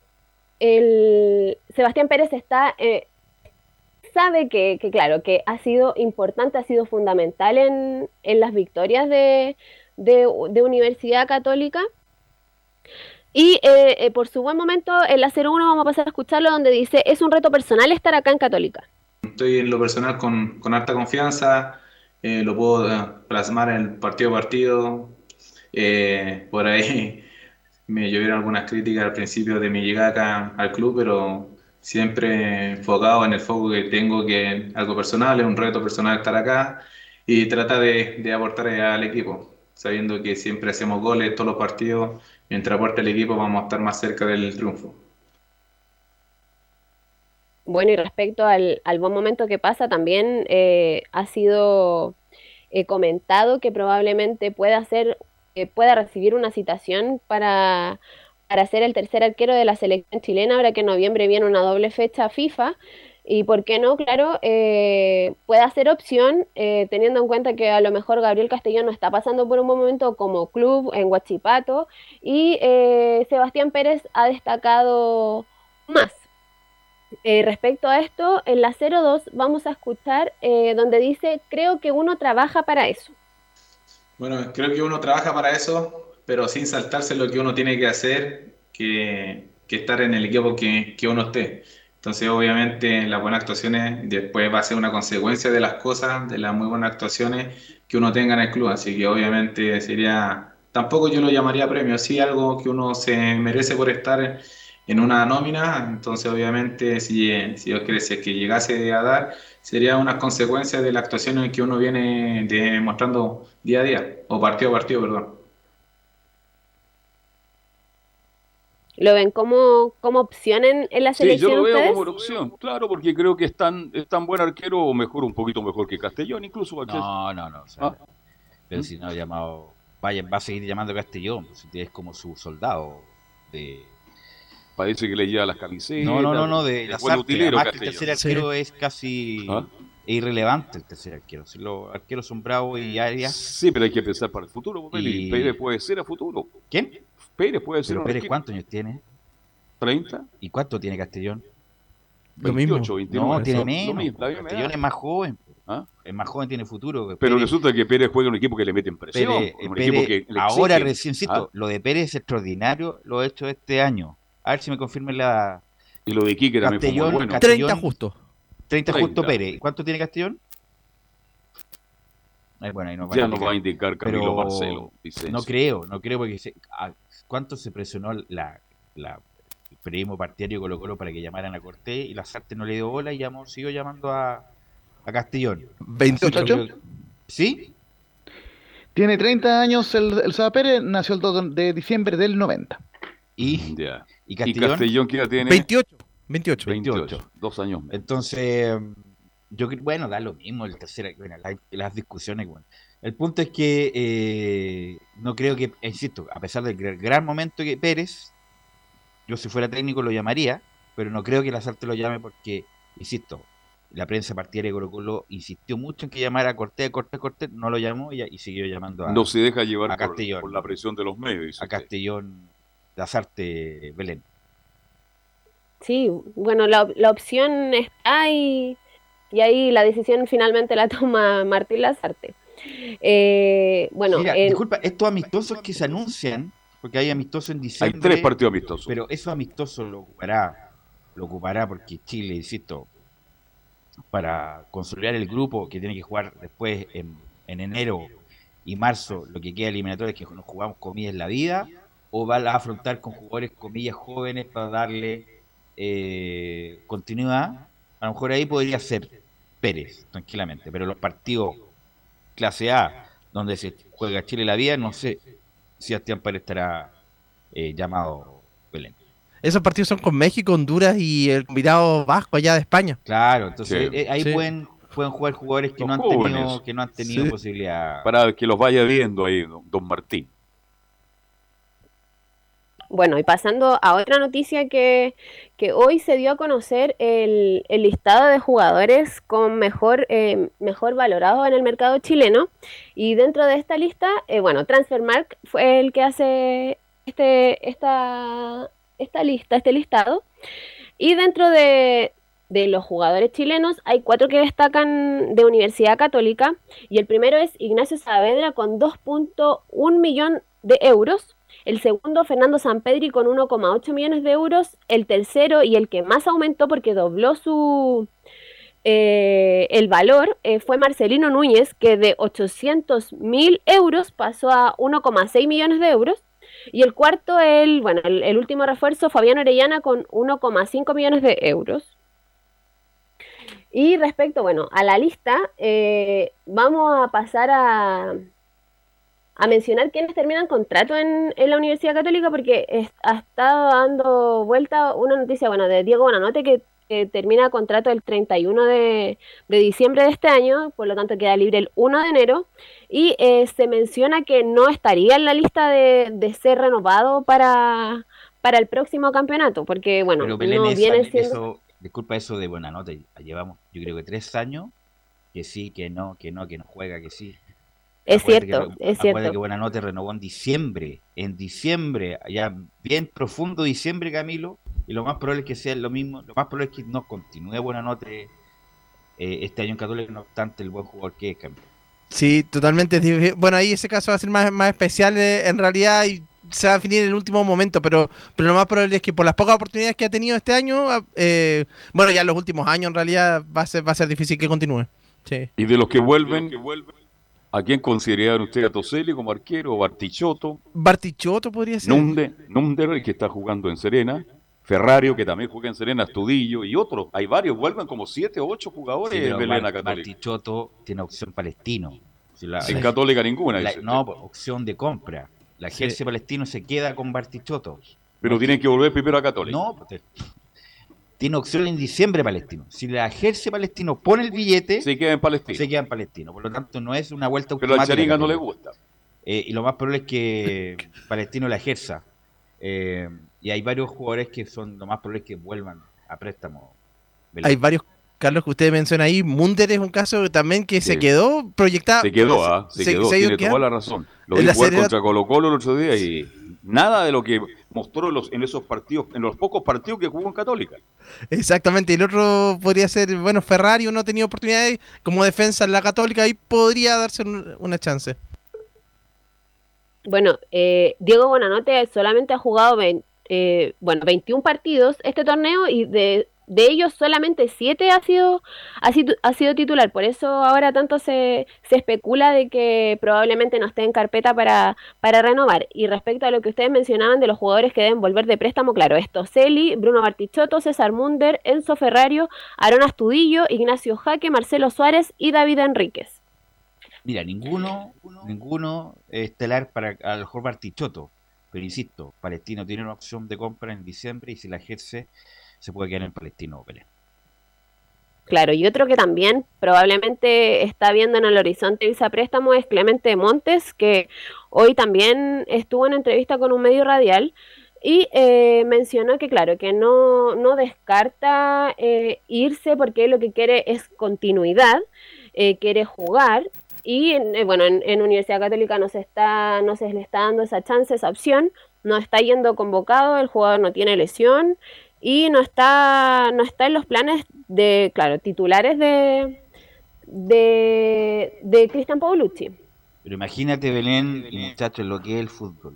el Sebastián Pérez está, eh, sabe que, claro, que ha sido importante, ha sido fundamental en, en las victorias de, de Universidad Católica. Y eh, eh, por su buen momento, en la 01 vamos a pasar a escucharlo donde dice, es un reto personal estar acá en Católica. Estoy en lo personal con, con harta confianza, eh, lo puedo eh, plasmar en partido a partido. Eh, por ahí me llovieron algunas críticas al principio de mi llegada acá al club, pero siempre enfocado en el foco que tengo, que algo personal, es un reto personal estar acá y trata de, de aportar al equipo, sabiendo que siempre hacemos goles todos los partidos. Mientras aporte el equipo, vamos a estar más cerca del triunfo. Bueno, y respecto al, al buen momento que pasa, también eh, ha sido eh, comentado que probablemente pueda ser, eh, pueda recibir una citación para, para ser el tercer arquero de la selección chilena, ahora que en noviembre viene una doble fecha FIFA. Y por qué no, claro, eh, pueda ser opción, eh, teniendo en cuenta que a lo mejor Gabriel Castellón no está pasando por un momento como club en Huachipato y eh, Sebastián Pérez ha destacado más. Eh, respecto a esto, en la 02 vamos a escuchar donde dice, creo que uno trabaja para eso. Bueno, creo que uno trabaja para eso, pero sin saltarse lo que uno tiene que hacer, que, que estar en el equipo que, que uno esté. Entonces, obviamente, las buenas actuaciones después va a ser una consecuencia de las cosas, de las muy buenas actuaciones que uno tenga en el club. Así que, obviamente, sería, tampoco yo lo llamaría premio, sí algo que uno se merece por estar en una nómina. Entonces, obviamente, si, si Dios es que llegase a dar, sería una consecuencia de las actuaciones que uno viene demostrando día a día, o partido a partido, perdón. ¿Lo ven como, como opción en, en la Sí, yo selección lo veo ustedes? como opción, claro, porque creo que es tan, es tan buen arquero, o mejor, un poquito mejor que Castellón, incluso. No, no, no. o sea, Ah. Pero si no ha llamado. Vaya, va a seguir llamando Castellón. si es como su soldado. De... Parece que le lleva las camisetas. No, no, no, no, de es la buen utilero Además que el tercer arquero es casi ¿Ah? es irrelevante el tercer arquero. Si los arqueros son bravos y Arias. Sí, pero hay que pensar para el futuro. Y- Pérez puede ser a futuro. ¿Quién? Pérez puede ser Pero Pérez. ¿cuántos años tiene? ¿30? ¿Y cuánto tiene Castellón? Lo 28, 29. No, tiene menos. mismo, Castellón es más joven. ¿Ah? Es más joven, tiene futuro. Pero Pérez- resulta que Pérez juega en un equipo que le mete en presión. Pérez- un Pérez- equipo que le ahora recién, insisto, ¿Ah? lo de Pérez es extraordinario, lo he hecho este año. A ver si me confirmen la. Y lo de Quique también fue muy Castellón, bueno. Castellón, 30 justo. 30 justo 30. Pérez. ¿Y ¿Cuánto tiene Castellón? Ay, bueno, ahí nos Ya nos va a indicar Camilo Marcelo, Vicencio. No creo, no creo porque se- a- ¿cuánto se presionó la, la- el periodismo partidario Colo Colo para que llamaran a Cortés y la Sarte no le dio bola y llamó, siguió llamando a, a Castellón? 28. Así que yo creo- ¿Sí? Tiene 30 años el, el Saba Pérez, nació el 2 de diciembre del 90. ¿Y? Ya. ¿Y ¿Y Castellón? Castellón qué edad tiene? 28. 28. 28. Dos años menos. Entonces, yo bueno, da lo mismo el tercer, bueno, la- las discusiones, bueno. El punto es que eh, no creo que, e insisto, a pesar del gr- gran momento que Pérez, yo si fuera técnico lo llamaría, pero no creo que la Sarte lo llame porque, insisto, la prensa partidaria de Colo Colo insistió mucho en que llamara a Cortés, Cortés, Cortés, no lo llamó y, y siguió llamando a, No se deja llevar a por, Castellón. por la presión de los medios. a usted. Castellón, Lazarte, Belén. Sí, bueno, la, la opción está y, y ahí la decisión finalmente la toma Martín Lazarte. Eh, bueno, Mira, en- disculpa, estos amistosos que se anuncian, porque hay amistosos en Hay diciembre. tres partidos amistosos. Pero esos amistosos lo ocupará, lo ocupará porque Chile, insisto, para consolidar el grupo que tiene que jugar después en, en enero y marzo, lo que queda eliminatorio es que nos jugamos comillas la vida, o va a afrontar con jugadores comillas jóvenes para darle eh, continuidad. A lo mejor ahí podría ser. Pérez, tranquilamente. Pero los partidos clase A, donde se juega Chile la vida, no sé si Sebastián Pérez estará eh, llamado Belén. Esos partidos son con México, Honduras y el combinado vasco allá de España. Claro, entonces Sí. eh, ahí Sí. pueden, pueden jugar jugadores que Los no han jóvenes. tenido, que no han tenido Sí. posibilidad. Para que los vaya viendo ahí, don, don Martín. Bueno, y pasando a otra noticia que, que hoy se dio a conocer el, el listado de jugadores con mejor, eh, mejor valorados en el mercado chileno. Y dentro de esta lista, eh, bueno, Transfermarkt fue el que hace este, esta, esta lista, este listado. Y dentro de, de los jugadores chilenos hay cuatro que destacan de Universidad Católica. Y el primero es Ignacio Saavedra con 2.1 millón de euros. El segundo, Fernando Sampedri con 1,8 millones de euros. El tercero y el que más aumentó porque dobló su eh, el valor eh, fue Marcelino Núñez, que de 800 mil euros pasó a 1,6 millones de euros. Y el cuarto, el, bueno, el, último refuerzo, Fabián Orellana con 1,5 millones de euros. Y respecto, bueno, a la lista, eh, vamos a pasar a, a mencionar quiénes terminan contrato en, en la Universidad Católica porque es- ha estado dando vuelta una noticia, bueno, de Diego Bonanote que, que termina contrato el 31 de, de diciembre de este año, por lo tanto queda libre el 1 de enero y eh, se menciona que no estaría en la lista de, de ser renovado para, para el próximo campeonato, porque bueno, Pero Belén, no esa- viene siendo... eso, disculpa eso de buena nota, llevamos yo creo que tres años que sí, que no, que no, que no juega, que sí. Es Acuérdate cierto, que, es acuérdate cierto. que Buenanote renovó en diciembre, en diciembre, ya bien profundo diciembre, Camilo, y lo más probable es que sea lo mismo, lo más probable es que no continúe Buenanote eh, este año en Católica, no obstante el buen jugador que es, Camilo. Sí, totalmente. difi- Bueno, ahí ese caso va a ser más, más especial eh, en realidad y se va a definir en el último momento, pero, pero lo más probable es que por las pocas oportunidades que ha tenido este año, ah, eh, bueno, ya en los últimos años en realidad va a ser, va a ser difícil que continúe. Sí. Y de los que vuelven, ¿a quién considerarían usted a Toselli como arquero? Bartichotto, Bartichotto podría ser. Numde, Numder, que está jugando en Serena, Ferrario, que también juega en Serena, Astudillo y otros. Hay varios, vuelven como siete o ocho jugadores Sí, pero Belén Católica. Bartichotto tiene opción palestino. Si la- En Católica ninguna, la- dice no, pues, opción de compra. La Sí. Jersey palestino se queda con Bartichotto. Pero tienen que volver primero a Católica. No, pues, tiene opción en diciembre palestino. Si la Jersey palestino pone el billete, se queda en palestino. Se queda en palestino. Por lo tanto, no es una vuelta Pero al automática. Charinga no le gusta. Eh, y lo más probable es que Palestino la ejerza. Eh, y hay varios jugadores que son lo más probable es que vuelvan a préstamo. Belén. Hay varios, Carlos, que usted menciona ahí. Munder es un caso también que se quedó proyectado. Se quedó, ¿ah? Se, quedó, ha ido tiene toda la razón. Lo vi jugar contra Colo Colo el otro día y nada de lo que mostró en, los, en esos partidos, en los pocos partidos que jugó en Católica. Exactamente, el otro podría ser, bueno, Ferrari no ha tenido oportunidades como defensa en la Católica, ahí podría darse un- una chance. Bueno, eh, Diego Bonanote solamente ha jugado eh, bueno, 21 partidos este torneo y de, de ellos solamente 7 ha sido, ha sido, ha sido titular. Por eso ahora tanto se, se especula de que probablemente no esté en carpeta para, para renovar. Y respecto a lo que ustedes mencionaban de los jugadores que deben volver de préstamo, claro, es Toselli, Bruno Bartichotto, César Munder, Enzo Ferrario, Aaron Astudillo, Ignacio Jaque, Marcelo Suárez y David Enríquez. Mira, ninguno, ninguno estelar para a lo mejor Bartichotto. Pero insisto, Palestino tiene una opción de compra en diciembre y si la ejerce, se puede quedar en Palestino Belén. Claro, y otro que también probablemente está viendo en el horizonte visa préstamo es Clemente Montes, que hoy también estuvo en entrevista con un medio radial y eh, mencionó que, claro, que no, no descarta eh, irse porque lo que quiere es continuidad, eh, quiere jugar y eh, bueno, en, en Universidad Católica no se, está, no se le está dando esa chance, esa opción, no está yendo convocado, el jugador no tiene lesión y no está, no está en los planes de, claro, titulares de, de, de Cristian Paulucci. Pero imagínate, Belén, muchachos, lo que es el fútbol.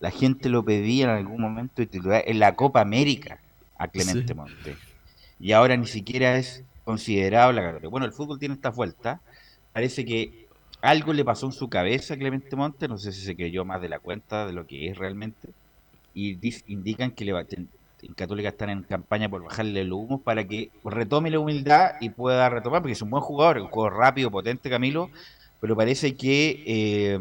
La gente lo pedía en algún momento de titular en la Copa América a Clemente Sí. Monte. Y ahora ni siquiera es considerado la categoría. Bueno, el fútbol tiene esta vuelta. Parece que algo le pasó en su cabeza a Clemente Monte. No sé si se creyó más de la cuenta de lo que es realmente. Y indican que le va- Católica están en campaña por bajarle los humos para que retome la humildad y pueda retomar, porque es un buen jugador, un jugador rápido, potente, Camilo, pero parece que eh,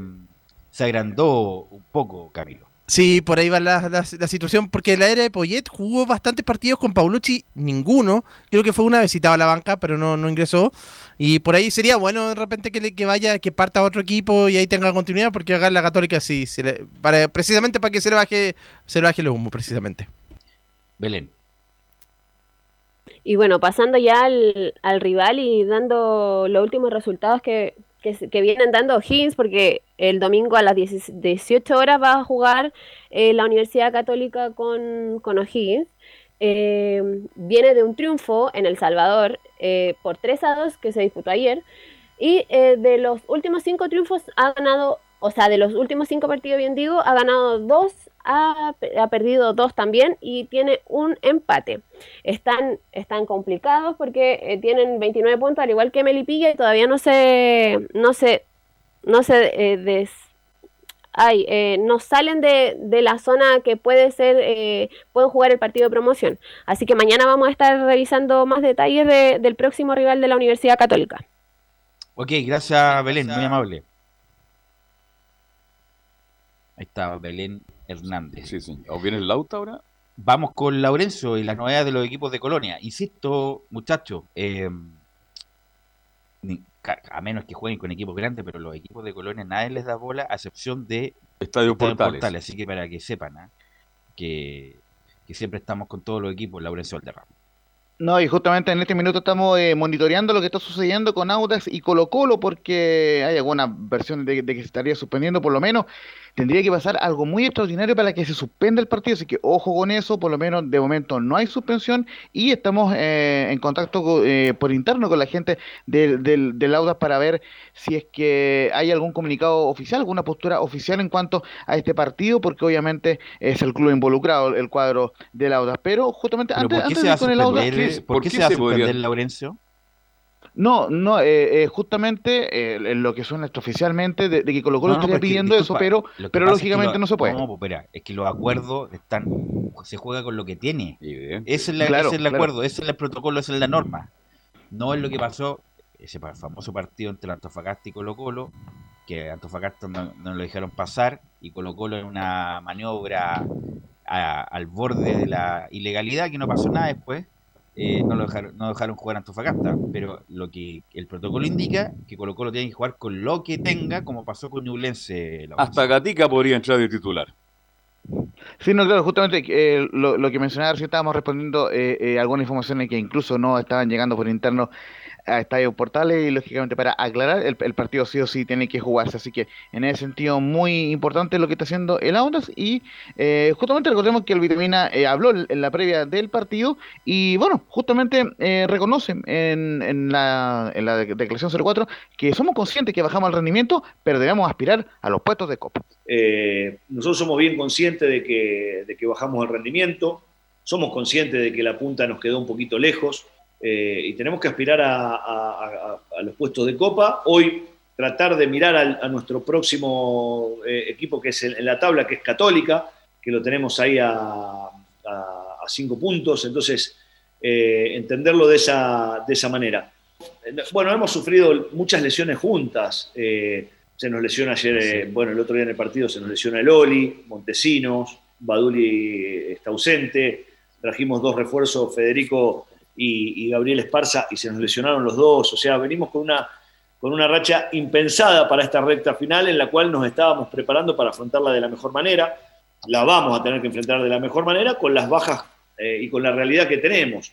se agrandó un poco, Camilo. Sí, por ahí va la, la- la situación, porque la era de Poyet jugó bastantes partidos con Paulucci, ninguno. Creo que fue una citado a la banca, pero no, no ingresó. Y por ahí sería bueno de repente que, le- que vaya, que parta a otro equipo y ahí tenga continuidad, porque acá en la Católica sí, se le- para, precisamente para que se le baje, se le baje el humo, precisamente. Belén. Y bueno, pasando ya al, al rival y dando los últimos resultados que, que, vienen dando Higgins, porque el domingo a las 10 18 horas va a jugar eh, la Universidad Católica con, con O'Higgins. Eh, viene de un triunfo en El Salvador eh, por 3 a 2 que se disputó ayer. Y eh, de los últimos cinco triunfos ha ganado, o sea, de los últimos cinco partidos, bien digo, ha ganado dos, ha, ha perdido dos también y tiene un empate. Están, están complicados porque eh, tienen 29 puntos, al igual que Melipilla, y todavía no se, no se, no se eh, des- ay, eh, no salen de, de la zona que puede ser, eh, pueden jugar el partido de promoción. Así que mañana vamos a estar revisando más detalles de- del próximo rival de la Universidad Católica. Ok, gracias Belén, muy amable. Ahí está Belén Hernández. Sí, sí. ¿O viene el Lauta ahora? Vamos con Laurencio y las novedades de los equipos de Colonia. Insisto, muchachos, eh, a menos que jueguen con equipos grandes, pero los equipos de Colonia nadie les da bola, a excepción de Estadio Portales. Así que para que sepan ¿ah? que, que siempre estamos con todos los equipos, Laurencio Valderrama. No, y justamente en este minuto estamos eh, monitoreando lo que está sucediendo con Audax y Colo Colo porque hay alguna versión de, de que se estaría suspendiendo por lo menos. Tendría que pasar algo muy extraordinario para que se suspenda el partido, así que ojo con eso, por lo menos de momento no hay suspensión y estamos eh, en contacto co- eh, por interno con la gente del, del, del Audax para ver si es que hay algún comunicado oficial, alguna postura oficial en cuanto a este partido, porque obviamente es el club involucrado, el cuadro del Audax. Pero justamente ¿Pero antes, se de va ir con el ¿qué- ¿por qué se va a suspender Laurencio? No, no, eh, eh, justamente eh, lo que suena oficialmente de, de que Colo Colo No, no, estaría porque, pidiendo eso, pero, lo que pero es que lógicamente lo- no se puede. No, pues, espera, es que los acuerdos están, se juega con lo que tiene. Ese es, la- Claro, ese es el claro. acuerdo, ese es el protocolo, esa es la norma. No es lo que pasó, ese famoso partido entre Antofagasta y Colo Colo, que Antofagasta no, no lo dejaron pasar y Colo Colo en una maniobra a- al borde de la ilegalidad, que no pasó nada después, eh, no lo dejaron, no dejaron jugar a Antofagasta, pero lo que el protocolo indica que Colo Colo tiene que jugar con lo que tenga, como pasó con Ñublense. Laurencio. Hasta Gatica podría entrar de titular. Sí, no, claro, justamente eh, lo, lo que mencionaba, si estábamos respondiendo eh, eh, algunas informaciones que incluso no estaban llegando por interno a Estadio Portales y lógicamente para aclarar, el, partido sí o sí tiene que jugarse, así que en ese sentido muy importante lo que está haciendo el Audax. Y eh, justamente recordemos que el Vitamina eh, habló en la previa del partido y bueno, justamente eh, reconoce en, la, en la de- declaración 04 que somos conscientes que bajamos el rendimiento, pero debemos aspirar a los puestos de Copa. Eh, nosotros somos bien conscientes de que, de que bajamos el rendimiento, somos conscientes de que la punta nos quedó un poquito lejos eh, y tenemos que aspirar a, a- a- a los puestos de copa. Hoy tratar de mirar al- a nuestro próximo eh, equipo que es en, en la tabla, que es Católica, que lo tenemos ahí a, cinco puntos, entonces eh, entenderlo de esa, de esa manera. Bueno, hemos sufrido muchas lesiones juntas. se nos lesiona ayer, bueno, el otro día en el partido se nos lesiona el Oli, Montesinos, Baduli está ausente, trajimos dos refuerzos, Federico y, Gabriel Esparza, y se nos lesionaron los dos. O sea, venimos con una, con una racha impensada para esta recta final en la cual nos estábamos preparando para afrontarla de la mejor manera. La vamos a tener que enfrentar de la mejor manera con las bajas eh, y con la realidad que tenemos.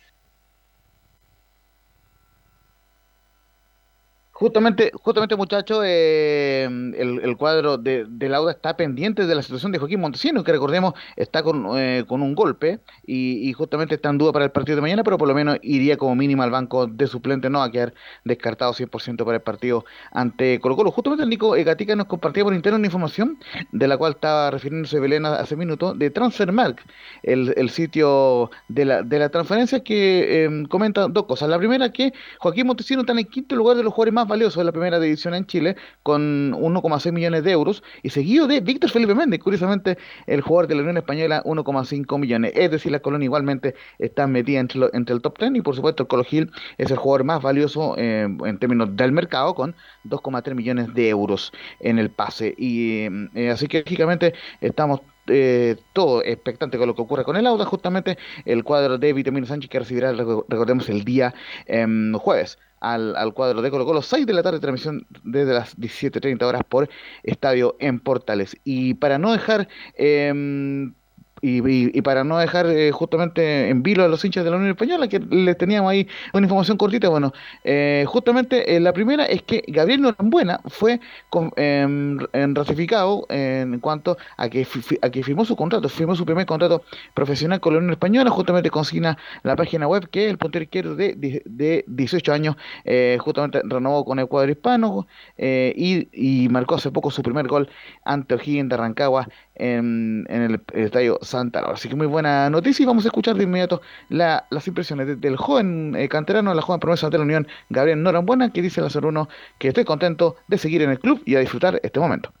Justamente, justamente muchachos, eh, el, el cuadro de, de Lauda está pendiente de la situación de Joaquín Montesinos, que recordemos está con, eh, con un golpe y, y justamente está en duda para el partido de mañana, pero por lo menos iría como mínimo al banco de suplente, no a quedar descartado 100% para el partido ante Colo Colo. Justamente Nico Gatica nos compartía por interno una información de la cual estaba refiriéndose Belén hace minutos, de Transfermark, el, el sitio de la, de la transferencia que eh, comenta dos cosas. La primera que Joaquín Montesinos está en el quinto lugar de los jugadores más valioso de la primera división en Chile, con 1,6 millones de euros, y seguido de Víctor Felipe Méndez, curiosamente el jugador de la Unión Española, 1,5 millones. Es decir, la Colón igualmente está metida entre, lo- entre el top 10 y por supuesto el Colo Gil es el jugador más valioso eh, en términos del mercado con 2,3 millones de euros en el pase. Y eh, así que lógicamente estamos eh, todo expectante con lo que ocurra con el Auda, justamente el cuadro de Vitamino Sánchez que recibirá, reco- recordemos, el día em, jueves al, al cuadro de Colo Colo, 6 de la tarde, transmisión desde las 17.30 horas por Estadio en Portales. Y para no dejar... em, y, y- para no dejar eh, justamente en vilo a los hinchas de la Unión Española, que les teníamos ahí una información cortita, bueno, eh, justamente eh, la primera es que Gabriel Norambuena fue con- em, ratificado en cuanto a que, a que firmó su contrato, firmó su primer contrato profesional con la Unión Española, justamente consigna la página web que el puntero izquierdo de, de, de 18 años eh, justamente renovó con el cuadro hispano eh, y, y marcó hace poco su primer gol ante O'Higgins de Rancagua en, en el estadio Santa Laura. Así que muy buena noticia y vamos a escuchar de inmediato la- las impresiones de- del joven eh, canterano, la joven promesa de la Unión, Gabriel Norambuena, que dice al hacer uno que estoy contento de seguir en el club y a disfrutar este momento.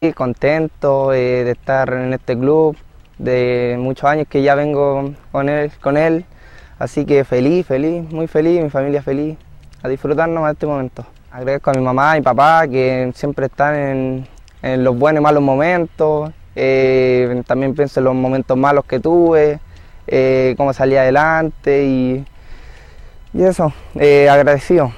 Sí, contento eh, de estar en este club, de muchos años que ya vengo con él, con él, así que feliz, feliz, muy feliz, mi familia feliz, a disfrutarnos de este momento. Agradezco a mi mamá y papá que siempre están en, en los buenos y malos momentos, eh, también pienso en los momentos malos que tuve, eh, cómo salí adelante y, y eso, eh, agradecido.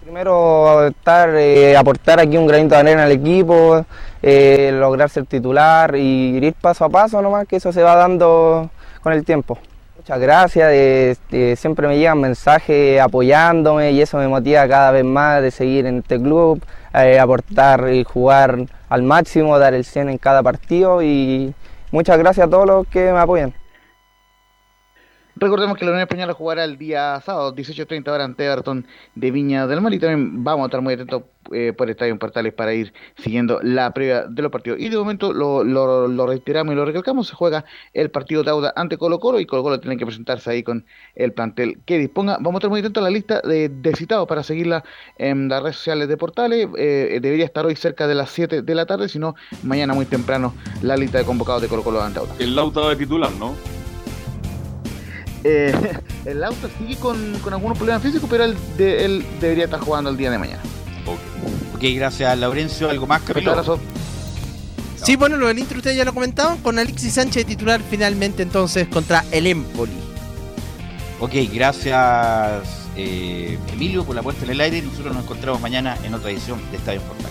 Primero estar, aportar aquí un granito de arena al equipo, lograr ser titular y ir paso a paso nomás, que eso se va dando con el tiempo. Muchas gracias, eh, siempre me llegan mensajes apoyándome y eso me motiva cada vez más de seguir en este club, aportar y jugar al máximo, dar el 100 en cada partido y muchas gracias a todos los que me apoyan. Recordemos que la Unión Española jugará el día sábado, 18.30 horas ante Everton de Viña del Mar y también vamos a estar muy atentos eh, por Estadio Portales para ir siguiendo la previa de los partidos. Y de momento lo, lo, lo reiteramos y lo recalcamos, se juega el partido de Auda ante Colo Colo y Colo Colo tiene que presentarse ahí con el plantel que disponga. Vamos a estar muy atentos a la lista de, citados para seguirla en las redes sociales de Portales. Eh, debería estar hoy cerca de las 7 de la tarde, si no mañana muy temprano la lista de convocados de Colo Colo ante Auda. El Lauta de titular, ¿no? Eh, el auto sigue con, con algunos problemas físicos, pero él, de- él debería estar jugando el día de mañana. Ok, gracias Laurencio. ¿Algo más, Camilo? Sí, bueno, lo del Inter ustedes ya lo comentaban, con Alexis Sánchez titular finalmente entonces contra el Empoli. Ok, gracias eh, Emilio por la puesta en el aire y nosotros nos encontramos mañana en otra edición de Estadio Portal.